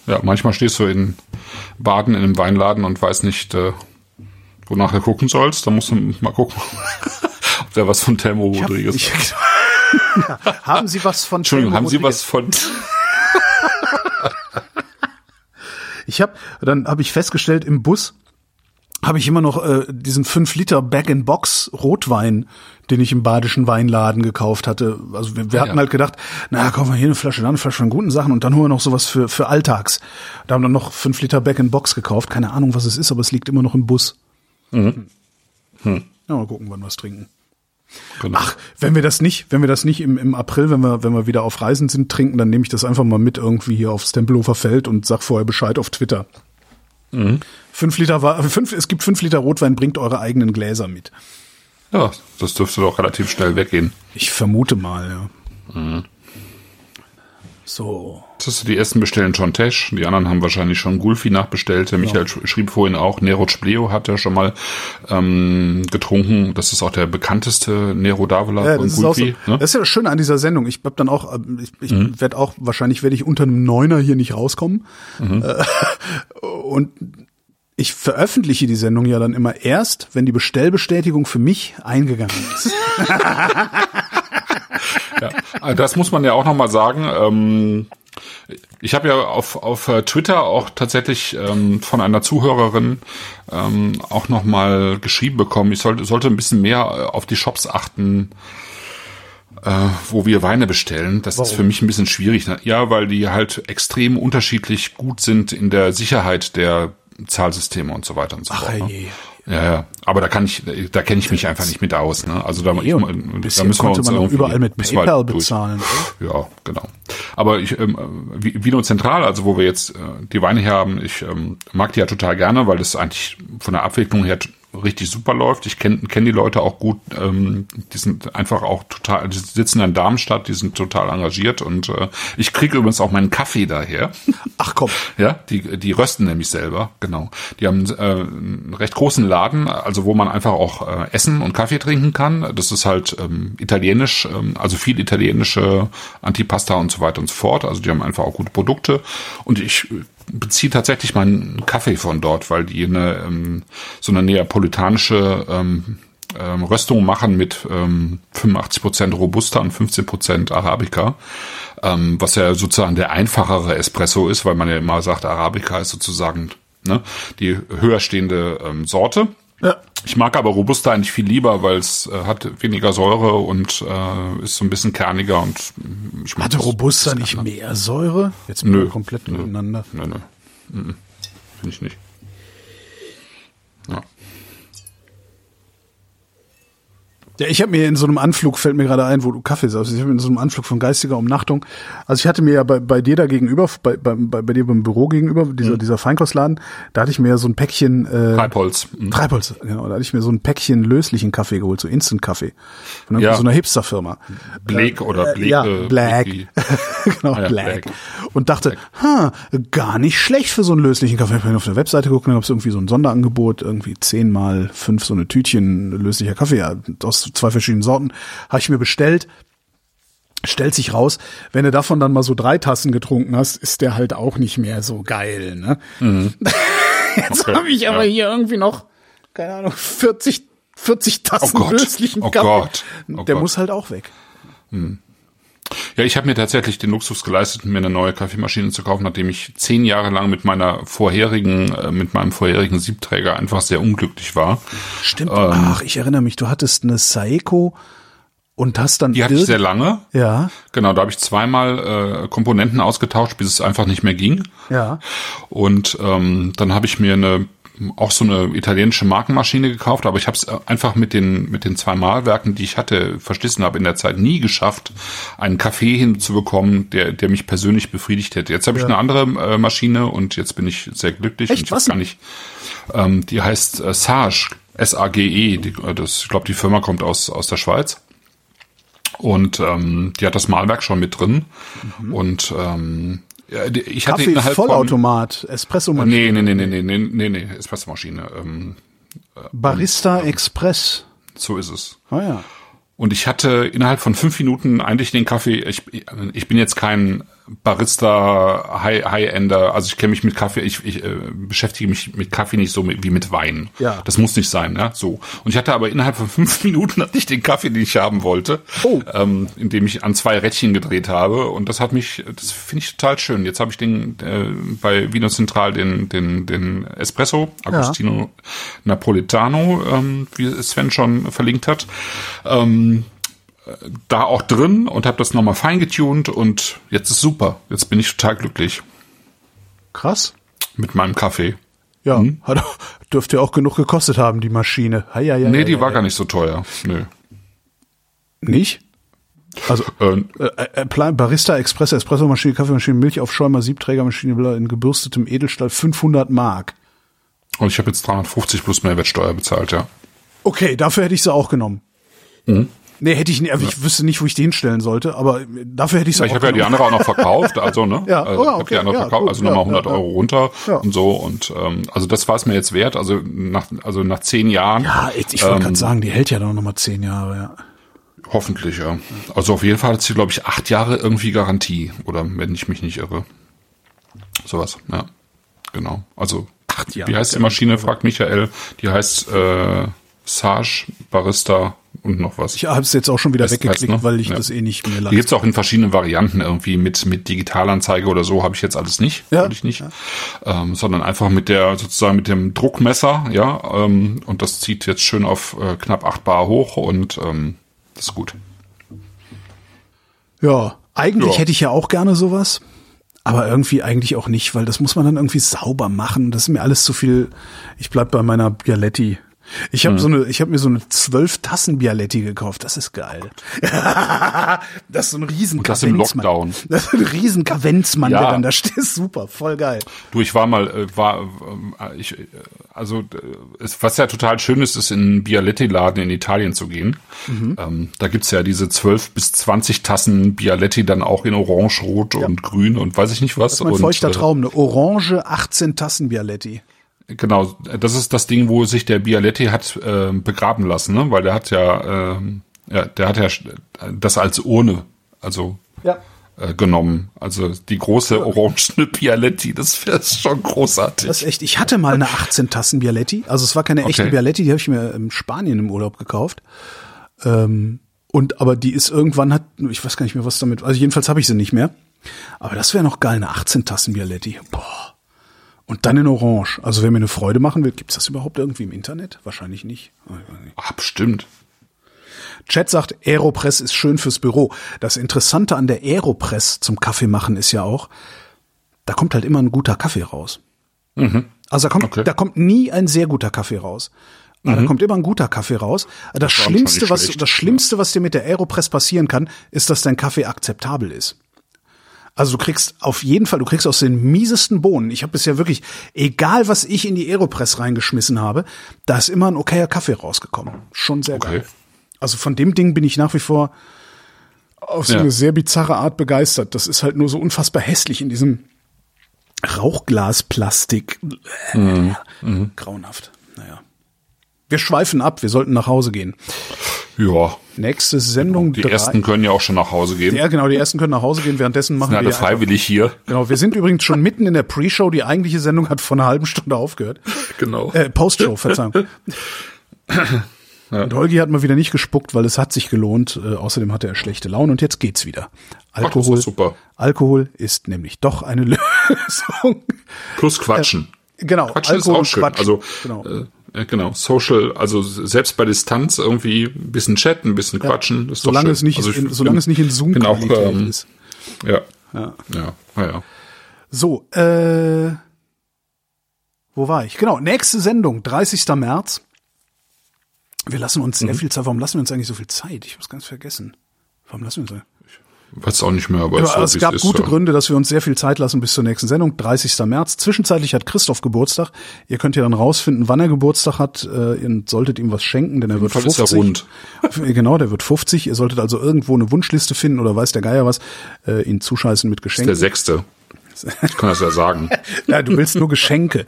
Speaker 2: Ja, manchmal stehst du in Baden in einem Weinladen und weißt nicht, äh, wonach du gucken sollst. Da musst du mal gucken, [laughs] ob der was von Telmo Rodriguez ich hab, ich,
Speaker 1: ja, Haben Sie was von
Speaker 2: Entschuldigung, haben Sie was von [laughs]
Speaker 1: Ich habe dann habe ich festgestellt im Bus habe ich immer noch äh, diesen 5 Liter Bag-in-Box Rotwein, den ich im badischen Weinladen gekauft hatte. Also wir, wir ah, hatten ja. halt gedacht, na kaufen wir hier eine Flasche, dann eine Flasche von guten Sachen und dann holen wir noch sowas für, für Alltags. Da haben wir dann noch 5 Liter Bag-in-Box gekauft. Keine Ahnung, was es ist, aber es liegt immer noch im Bus. Mhm. Hm. Ja, mal gucken, wann wir es trinken. Genau. Ach, wenn wir das nicht, wenn wir das nicht im, im April, wenn wir, wenn wir wieder auf Reisen sind, trinken, dann nehme ich das einfach mal mit irgendwie hier aufs Tempelhofer Feld und sag vorher Bescheid auf Twitter. Mhm. Fünf Liter, fünf, es gibt fünf Liter Rotwein, bringt eure eigenen Gläser mit.
Speaker 2: Ja, das dürfte doch relativ schnell weggehen.
Speaker 1: Ich vermute mal, ja. Mhm. So.
Speaker 2: Du die ersten bestellen schon Tesch, die anderen haben wahrscheinlich schon Gulfi nachbestellt. Der Michael ja. schrieb vorhin auch, Nero Spleo hat er schon mal ähm, getrunken. Das ist auch der bekannteste Nero Davila
Speaker 1: ja, von Gulfi. So, ne? Das ist ja das Schöne an dieser Sendung. Ich hab dann auch, ich, ich mhm. werde auch, wahrscheinlich werde ich unter einem Neuner hier nicht rauskommen. Mhm. [laughs] Und ich veröffentliche die Sendung ja dann immer erst, wenn die Bestellbestätigung für mich eingegangen ist. [laughs]
Speaker 2: ja, das muss man ja auch nochmal sagen. Ähm, ich habe ja auf, auf äh, Twitter auch tatsächlich ähm, von einer Zuhörerin ähm, auch nochmal geschrieben bekommen, ich sollte, sollte ein bisschen mehr äh, auf die Shops achten, äh, wo wir Weine bestellen. Das Warum? ist für mich ein bisschen schwierig. Ne? Ja, weil die halt extrem unterschiedlich gut sind in der Sicherheit der Zahlsysteme und so weiter und so Ach, fort. Ne? Ja, ja, aber da kann ich, da kenne ich mich einfach nicht mit aus. Ne? Also da,
Speaker 1: ich, da müssen wir uns man überall mit PayPal bezahlen.
Speaker 2: Ja, genau. Aber ich, ähm, Vino Zentral, also wo wir jetzt äh, die Weine her haben, ich ähm, mag die ja total gerne, weil das eigentlich von der Abwicklung her richtig super läuft. Ich kenne kenn die Leute auch gut. Ähm, die sind einfach auch total, die sitzen in Darmstadt, die sind total engagiert und äh, ich kriege übrigens auch meinen Kaffee daher.
Speaker 1: Ach komm. [laughs]
Speaker 2: Ja, die, die rösten nämlich selber, genau. Die haben äh, einen recht großen Laden, also wo man einfach auch äh, essen und Kaffee trinken kann. Das ist halt ähm, italienisch, ähm, also viel italienische Antipasta und so weiter und so fort. Also die haben einfach auch gute Produkte. Und ich beziehe tatsächlich meinen Kaffee von dort, weil die eine ähm, so eine neapolitanische ähm, ähm, Röstung machen mit ähm, 85% Robusta und 15% Arabica, ähm, was ja sozusagen der einfachere Espresso ist, weil man ja immer sagt, Arabica ist sozusagen ne, die höher stehende ähm, Sorte.
Speaker 1: Ja.
Speaker 2: Ich mag aber Robusta eigentlich viel lieber, weil es äh, hat weniger Säure und äh, ist so ein bisschen kerniger und mm, ich mag
Speaker 1: Hatte Robusta nicht mehr Säure? Jetzt bin
Speaker 2: Nö.
Speaker 1: ich komplett
Speaker 2: Nö. Nö, nö. Mhm. Finde ich nicht. Ja,
Speaker 1: ich habe mir in so einem Anflug, fällt mir gerade ein, wo du Kaffee sagst, ich habe in so einem Anflug von geistiger Umnachtung, also ich hatte mir ja bei, bei dir da gegenüber, bei, bei, bei, dir beim Büro gegenüber, dieser, dieser Feinkostladen, da hatte ich mir ja so ein Päckchen äh,
Speaker 2: Treibholz. Mhm.
Speaker 1: Treibholz, genau, da hatte ich mir so ein Päckchen löslichen Kaffee geholt, so Instant-Kaffee. Von
Speaker 2: Ja.
Speaker 1: so einer Hipster-Firma.
Speaker 2: Bleak oder
Speaker 1: Äh,
Speaker 2: Bleak.
Speaker 1: ja,
Speaker 2: äh,
Speaker 1: Black. [laughs] Genau,
Speaker 2: Ah ja,
Speaker 1: Black.
Speaker 2: Black.
Speaker 1: Und dachte, ha, gar nicht schlecht für so einen löslichen Kaffee. Ich habe auf der Webseite geguckt, dann gab es irgendwie so ein Sonderangebot, irgendwie zehn mal fünf so eine Tütchen löslicher Kaffee ja, aus zwei verschiedenen Sorten. Habe ich mir bestellt. Stellt sich raus, wenn du davon dann mal so drei Tassen getrunken hast, ist der halt auch nicht mehr so geil. Ne? [laughs] Jetzt
Speaker 2: Okay,
Speaker 1: habe ich aber
Speaker 2: ja.
Speaker 1: hier irgendwie noch, keine Ahnung, 40, 40 Tassen
Speaker 2: Oh Gott,
Speaker 1: löslichen
Speaker 2: oh
Speaker 1: Kaffee.
Speaker 2: Gott, oh
Speaker 1: der
Speaker 2: Gott.
Speaker 1: muss halt auch weg.
Speaker 2: Ja, ich habe mir tatsächlich den Luxus geleistet, mir eine neue Kaffeemaschine zu kaufen, nachdem ich zehn Jahre lang mit meiner vorherigen, äh, mit meinem vorherigen Siebträger einfach sehr unglücklich war.
Speaker 1: Stimmt.
Speaker 2: Ähm.
Speaker 1: Ach, ich erinnere mich, du hattest eine Saeco und hast dann
Speaker 2: Die hatte ich sehr lange.
Speaker 1: Ja,
Speaker 2: Genau, da habe ich zweimal äh, Komponenten ausgetauscht, bis es einfach nicht mehr ging.
Speaker 1: ja.
Speaker 2: Und ähm, dann habe ich mir eine auch so eine italienische Markenmaschine gekauft, aber ich habe es einfach mit den mit den zwei Malwerken, die ich hatte, verschlissen habe in der Zeit nie geschafft, einen Kaffee hinzubekommen, der der mich persönlich befriedigt hätte. Jetzt habe ich eine andere äh, Maschine und jetzt bin ich sehr glücklich.
Speaker 1: Echt?
Speaker 2: Und ich
Speaker 1: Was
Speaker 2: weiß gar nicht. Ähm, die heißt äh, Sage, S A G E. Die, äh, das, ich glaube, die Firma kommt aus aus der Schweiz. Und ähm, die hat das Malwerk schon mit drin. Und ähm, ich hatte
Speaker 1: Kaffee
Speaker 2: innerhalb
Speaker 1: Vollautomat, Espresso
Speaker 2: Nee, nee, nee, nee, nee, nee, nee, nee, Espressomaschine. Ähm,
Speaker 1: Barista Express.
Speaker 2: so ist es.
Speaker 1: Ah ja.
Speaker 2: Und ich hatte innerhalb von fünf Minuten eigentlich den Kaffee. Ich, ich bin jetzt kein Barista High- High-Ender, also ich kenne mich mit Kaffee, ich, ich äh, beschäftige mich mit Kaffee nicht so mit, wie mit Wein.
Speaker 1: Ja.
Speaker 2: Das muss nicht sein, ja. So. Und ich hatte aber innerhalb von fünf [laughs] Minuten hatte ich den Kaffee, den ich haben wollte,
Speaker 1: Oh.
Speaker 2: ähm, indem ich an zwei Rädchen gedreht habe. Und das hat mich, das finde ich total schön. Jetzt habe ich den äh, bei Vino Central den, den, den Espresso, Agostino Napoletano, ähm, wie Sven schon verlinkt hat. Ähm, da auch drin und habe das nochmal feingetuned und jetzt ist super. Jetzt bin ich total glücklich
Speaker 1: Krass.
Speaker 2: mit meinem Kaffee.
Speaker 1: Ja,
Speaker 2: Hm?
Speaker 1: hat, dürfte ja auch genug gekostet haben, die Maschine. Hei, hei,
Speaker 2: Nee,
Speaker 1: hei,
Speaker 2: die war gar nicht so teuer. Nö.
Speaker 1: Nicht? Also
Speaker 2: Äh,
Speaker 1: äh, äh, Barista Express, Espressomaschine, Kaffeemaschine, Milchaufschäumer, Siebträgermaschine, in gebürstetem Edelstahl 500 Mark.
Speaker 2: und ich habe jetzt 350 plus Mehrwertsteuer bezahlt, ja.
Speaker 1: Okay, dafür hätte ich sie auch genommen.
Speaker 2: Mhm.
Speaker 1: Nee, hätte ich nicht, also ich wüsste nicht, wo ich die hinstellen sollte, aber dafür hätte ich sie
Speaker 2: Ich
Speaker 1: auch
Speaker 2: habe ja die andere auch noch [laughs] verkauft, also ne?
Speaker 1: Ja,
Speaker 2: also,
Speaker 1: oh ja,
Speaker 2: ich
Speaker 1: okay,
Speaker 2: die andere
Speaker 1: ja,
Speaker 2: verkauft,
Speaker 1: gut,
Speaker 2: also nochmal
Speaker 1: ja,
Speaker 2: 100
Speaker 1: ja,
Speaker 2: Euro runter
Speaker 1: Ja.
Speaker 2: und so und ähm, also das war es mir jetzt wert. Also nach also nach zehn Jahren.
Speaker 1: Ja, ich, ich wollte
Speaker 2: ähm,
Speaker 1: gerade sagen, die hält ja doch noch mal zehn Jahre, ja.
Speaker 2: Hoffentlich, ja. Also auf jeden Fall hat sie, glaube ich, acht Jahre irgendwie Garantie. Oder wenn ich mich nicht irre. Sowas, ja. Genau. Also,
Speaker 1: Acht Jahre
Speaker 2: wie heißt die Maschine, fragt Michael. Die heißt äh, Sage, Barista und noch was.
Speaker 1: Ich habe es jetzt auch schon wieder
Speaker 2: Das heißt,
Speaker 1: weggeklickt,
Speaker 2: ne?
Speaker 1: weil ich
Speaker 2: Ja.
Speaker 1: das eh nicht mehr
Speaker 2: Die
Speaker 1: leiste.
Speaker 2: gibt's auch in verschiedenen Varianten irgendwie mit mit Digitalanzeige oder so habe ich jetzt alles nicht,
Speaker 1: Ja.
Speaker 2: ich nicht, ähm, sondern einfach mit der sozusagen mit dem Druckmesser, ja, ähm, und das zieht jetzt schön auf äh, knapp 8 Bar hoch und ähm, das ist gut.
Speaker 1: Ja, eigentlich
Speaker 2: Ja.
Speaker 1: hätte ich ja auch gerne sowas, aber irgendwie eigentlich auch nicht, weil das muss man dann irgendwie sauber machen. Das ist mir alles zu viel. Ich bleib bei meiner Bialetti. Ich habe so eine, ich habe mir so eine zwölf Tassen Bialetti gekauft. Das ist geil. [laughs] das ist so ein riesen
Speaker 2: Und das im. Lockdown. [laughs]
Speaker 1: Das ist ein riesen Kavenzmann,
Speaker 2: Ja.
Speaker 1: der dann da steht. [laughs] Super, voll geil.
Speaker 2: Du, ich war mal, äh, war, ähm, ich, äh, also, äh, was ja total schön ist, ist in einen Bialetti-Laden in Italien zu gehen.
Speaker 1: Mhm.
Speaker 2: Ähm, da gibt's ja diese 12 bis 20 Tassen Bialetti dann auch in Orange, Rot und Grün und weiß ich nicht was.
Speaker 1: Das ist mein
Speaker 2: und,
Speaker 1: feuchter Traum, eine orange 18 Tassen Bialetti.
Speaker 2: Genau, das ist das Ding, wo sich der Bialetti hat äh, begraben lassen, ne? Weil der hat ja, ähm, ja, der hat ja das als Urne, also
Speaker 1: Ja.
Speaker 2: äh, genommen. Also die große orangene Bialetti, das wäre schon großartig.
Speaker 1: Das ist echt. Ich hatte mal eine 18 Tassen Bialetti. Also es war keine echte
Speaker 2: Okay.
Speaker 1: Bialetti, die habe ich mir in Spanien im Urlaub gekauft. Ähm, und aber die ist irgendwann hat, ich weiß gar nicht mehr, was damit. Also jedenfalls habe ich sie nicht mehr. Aber das wäre noch geil, eine 18 Tassen Bialetti. Boah. Und dann in Orange. Also wer mir eine Freude machen will, gibt's das überhaupt irgendwie im Internet? Wahrscheinlich nicht.
Speaker 2: Ah, bestimmt.
Speaker 1: Chat sagt, Aeropress ist schön fürs Büro. Das Interessante an der Aeropress zum Kaffee machen ist ja auch, da kommt halt immer ein guter Kaffee raus. Also da kommt,
Speaker 2: Okay.
Speaker 1: da kommt nie ein sehr guter Kaffee raus. Aber da kommt immer ein guter Kaffee raus. Das,
Speaker 2: schon
Speaker 1: Schlimmste, was,
Speaker 2: schlecht.
Speaker 1: das Schlimmste, was dir mit der Aeropress passieren kann, ist, dass dein Kaffee akzeptabel ist. Also du kriegst auf jeden Fall, du kriegst aus den miesesten Bohnen. Ich habe bisher wirklich, egal was ich in die Aeropress reingeschmissen habe, da ist immer ein okayer Kaffee rausgekommen. Schon sehr
Speaker 2: Okay.
Speaker 1: geil. Also von dem Ding bin ich nach wie vor auf so
Speaker 2: Ja.
Speaker 1: eine sehr bizarre Art begeistert. Das ist halt nur so unfassbar hässlich in diesem Rauchglasplastik.
Speaker 2: Mhm.
Speaker 1: Grauenhaft. Naja. Wir schweifen ab, wir sollten nach Hause gehen.
Speaker 2: Ja,
Speaker 1: Nächste Sendung.
Speaker 2: die
Speaker 1: drei-
Speaker 2: ersten können ja auch schon nach Hause gehen.
Speaker 1: ja, genau, die ersten können nach Hause gehen. Währenddessen machen
Speaker 2: sind alle
Speaker 1: wir einfach-
Speaker 2: freiwillig hier.
Speaker 1: Genau, wir sind übrigens schon mitten in der Pre-Show. Die eigentliche Sendung hat vor einer halben Stunde aufgehört. [laughs]
Speaker 2: Genau.
Speaker 1: Äh, Post-Show, Verzeihung. Und Holgi hat mal wieder nicht gespuckt, weil es hat sich gelohnt. Äh, außerdem hatte er schlechte Laune und jetzt geht's wieder. Alkohol,
Speaker 2: ist super.
Speaker 1: Alkohol ist nämlich doch eine [laughs] Lösung.
Speaker 2: Plus Quatschen.
Speaker 1: Genau,
Speaker 2: Quatschen
Speaker 1: Alkohol
Speaker 2: ist auch
Speaker 1: und
Speaker 2: schön.
Speaker 1: Quatsch.
Speaker 2: Also
Speaker 1: Genau.
Speaker 2: äh, äh, genau, Social, also selbst bei Distanz irgendwie ein bisschen chatten, ein bisschen quatschen. Ist
Speaker 1: solange
Speaker 2: doch
Speaker 1: es
Speaker 2: schön.
Speaker 1: nicht,
Speaker 2: also ich
Speaker 1: in,
Speaker 2: bin-
Speaker 1: solange es nicht in Zoom
Speaker 2: bin auch, ähm,
Speaker 1: ist.
Speaker 2: Ja. Ja. Ja. ja.
Speaker 1: So, äh, wo war ich? Genau, nächste Sendung, 30. März. Wir lassen uns
Speaker 2: Mhm.
Speaker 1: sehr viel Zeit. Warum lassen wir uns eigentlich so viel Zeit? Ich hab's ganz vergessen. Warum lassen wir uns
Speaker 2: Weiß auch nicht mehr, aber
Speaker 1: Ja,
Speaker 2: ist so,
Speaker 1: es gab
Speaker 2: ist,
Speaker 1: gute
Speaker 2: ja.
Speaker 1: Gründe, dass wir uns sehr viel Zeit lassen bis zur nächsten Sendung, 30. März. Zwischenzeitlich hat Christoph Geburtstag. Ihr könnt ja dann rausfinden, wann er Geburtstag hat. Äh, Ihr solltet ihm was schenken, denn er wird
Speaker 2: Fall ist
Speaker 1: 50.
Speaker 2: er rund.
Speaker 1: Genau, der wird 50. Ihr solltet also irgendwo eine Wunschliste finden oder weiß der Geier was, äh, ihn zuscheißen mit
Speaker 2: Der
Speaker 1: Geschenken.
Speaker 2: Sechste. Ich kann das ja sagen. [laughs]
Speaker 1: Ja, du willst nur Geschenke.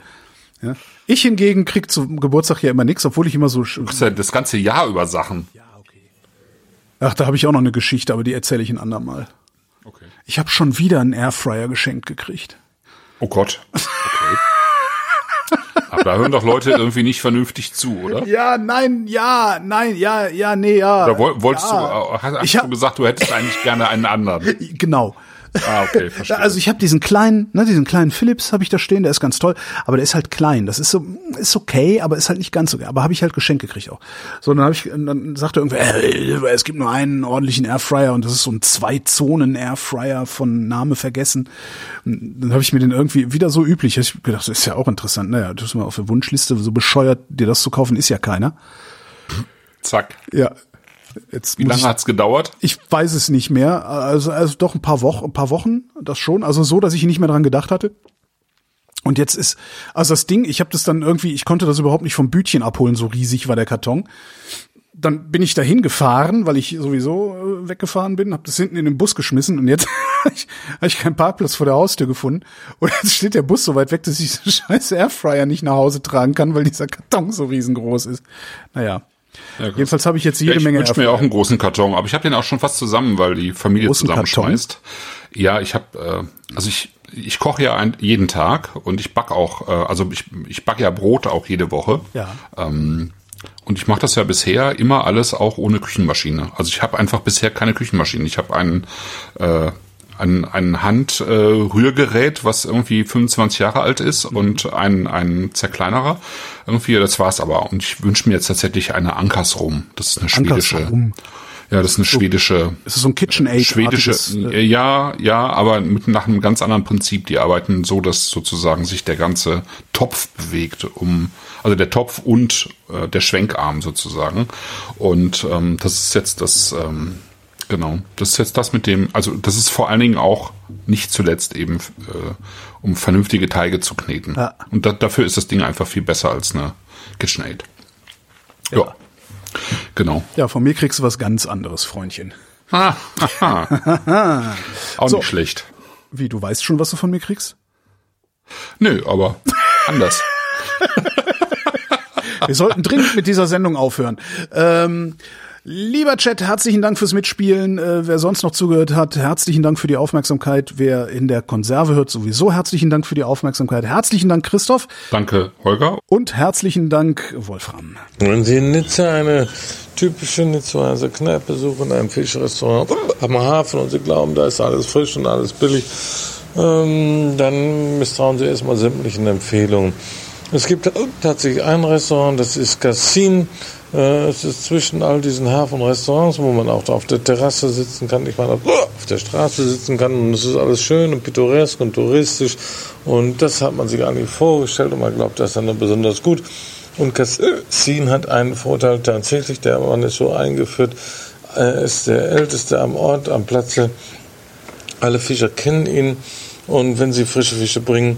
Speaker 1: Ja. Ich hingegen krieg zum Geburtstag ja immer nichts, obwohl ich immer so.
Speaker 2: Das ist ja das ganze Jahr über Sachen.
Speaker 1: Ach, da habe ich auch noch eine Geschichte, aber die erzähle ich ein andermal.
Speaker 2: Okay.
Speaker 1: Ich habe schon wieder einen Airfryer geschenkt gekriegt.
Speaker 2: Oh Gott. Okay. Aber da hören doch Leute irgendwie nicht vernünftig zu, oder?
Speaker 1: Ja, nein, ja, nein, ja, ja, nee, ja.
Speaker 2: Oder woll- wolltest
Speaker 1: ja.
Speaker 2: du, äh, hast, hast
Speaker 1: Ich hab-
Speaker 2: du gesagt, du hättest eigentlich gerne einen anderen?
Speaker 1: Genau.
Speaker 2: Ah, okay, [laughs] verstehe.
Speaker 1: Also ich habe diesen kleinen, ne, diesen kleinen Philips habe ich da stehen, der ist ganz toll, aber der ist halt klein. Das ist so, ist okay, aber ist halt nicht ganz so. Aber habe ich halt geschenkt gekriegt auch. So, dann habe ich, dann sagte irgendwer, äh, es gibt nur einen ordentlichen Airfryer und das ist so ein Zwei-Zonen-Airfryer von Name vergessen. Und dann habe ich mir den irgendwie wieder so üblich. Ich gedacht, das ist ja auch interessant. Naja, das ist mal auf der Wunschliste so bescheuert, dir das zu kaufen, ist ja keiner.
Speaker 2: Zack.
Speaker 1: Ja. Jetzt
Speaker 2: Wie lange
Speaker 1: ich-
Speaker 2: hat's gedauert?
Speaker 1: ich weiß es nicht mehr. Also, also doch ein paar Wochen, ein paar Wochen, das schon. Also so, dass ich nicht mehr dran gedacht hatte. Und jetzt ist, also das Ding, ich habe das dann irgendwie, ich konnte das überhaupt nicht vom Bütchen abholen, so riesig war der Karton. Dann bin ich dahin gefahren, weil ich sowieso äh, weggefahren bin, habe das hinten in den Bus geschmissen und jetzt [laughs] habe ich, hab ich keinen Parkplatz vor der Haustür gefunden. Und jetzt steht der Bus so weit weg, dass ich diesen [laughs] scheiß Airfryer nicht nach Hause tragen kann, weil dieser Karton so riesengroß ist. Naja.
Speaker 2: Ja.
Speaker 1: Jedenfalls habe ich jetzt
Speaker 2: Ja,
Speaker 1: jede
Speaker 2: ich
Speaker 1: Menge
Speaker 2: wünsche mir auch einen großen Karton, aber ich habe den auch schon fast zusammen, weil die Familie
Speaker 1: Großen
Speaker 2: zusammenschmeißt. Ja, ich habe, äh, also ich, ich koche ja ein, jeden Tag und ich back auch, äh, also ich, ich back ja Brot auch jede Woche.
Speaker 1: Ja.
Speaker 2: Ähm, und ich mache das ja bisher immer alles auch ohne Küchenmaschine. Also ich habe einfach bisher keine Küchenmaschine. Ich habe einen äh, ein, ein Handrührgerät, was irgendwie 25 Jahre alt ist und ein, ein zerkleinerer. Irgendwie, das war's aber. Und ich wünsche mir jetzt tatsächlich eine Ankersrum. Das ist eine schwedische.
Speaker 1: Ankersrum.
Speaker 2: Ja, das ist eine schwedische.
Speaker 1: Es ist so ein KitchenAid.
Speaker 2: Schwedische,
Speaker 1: äh,
Speaker 2: ja, ja, aber mit nach einem ganz anderen Prinzip. Die arbeiten so, dass sozusagen sich der ganze Topf bewegt, um also der Topf und äh, der Schwenkarm sozusagen. Und ähm, das ist jetzt das, ähm, genau, das ist jetzt das mit dem, also das ist vor allen Dingen auch nicht zuletzt eben, äh, um vernünftige Teige zu kneten.
Speaker 1: Ja.
Speaker 2: Und da, dafür ist das Ding einfach viel besser als eine KitchenAid. Ja. ja. Genau.
Speaker 1: Ja, von mir kriegst du was ganz anderes, Freundchen.
Speaker 2: Ha. [laughs] Auch
Speaker 1: So.
Speaker 2: nicht schlecht.
Speaker 1: Wie, du weißt schon, was du von mir kriegst?
Speaker 2: Nö, aber anders. [laughs]
Speaker 1: Wir sollten dringend mit dieser Sendung aufhören. Ähm, lieber Chat, herzlichen Dank fürs Mitspielen. Äh, wer sonst noch zugehört hat, herzlichen Dank für die Aufmerksamkeit. Wer in der Konserve hört, sowieso herzlichen Dank für die Aufmerksamkeit. Herzlichen Dank, Christoph.
Speaker 2: Danke, Holger.
Speaker 1: Und herzlichen Dank, Wolfram.
Speaker 3: Wenn Sie in Nizza eine typische Nizzaer Kneipe suchen, ein Fischrestaurant am Hafen und Sie glauben, da ist alles frisch und alles billig, ähm, dann misstrauen Sie erstmal sämtlichen Empfehlungen. Es gibt tatsächlich ein Restaurant, das ist Cassin. Äh, es ist zwischen all diesen Hafenrestaurants, wo man auch auf der Terrasse sitzen kann, ich meine, auf der Straße sitzen kann und es ist alles schön und pittoresk und touristisch und das hat man sich eigentlich vorgestellt und man glaubt, das ist dann besonders gut. Und Cassin hat einen Vorteil tatsächlich, der Mann ist so eingeführt, er ist der Älteste am Ort, am Platze. Alle Fischer kennen ihn und wenn sie frische Fische bringen,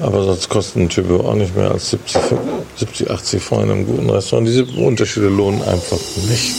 Speaker 3: Aber sonst kostet ein Typo auch nicht mehr als 70, 70 80 Franc in einem guten Restaurant. Diese Unterschiede lohnen einfach nicht.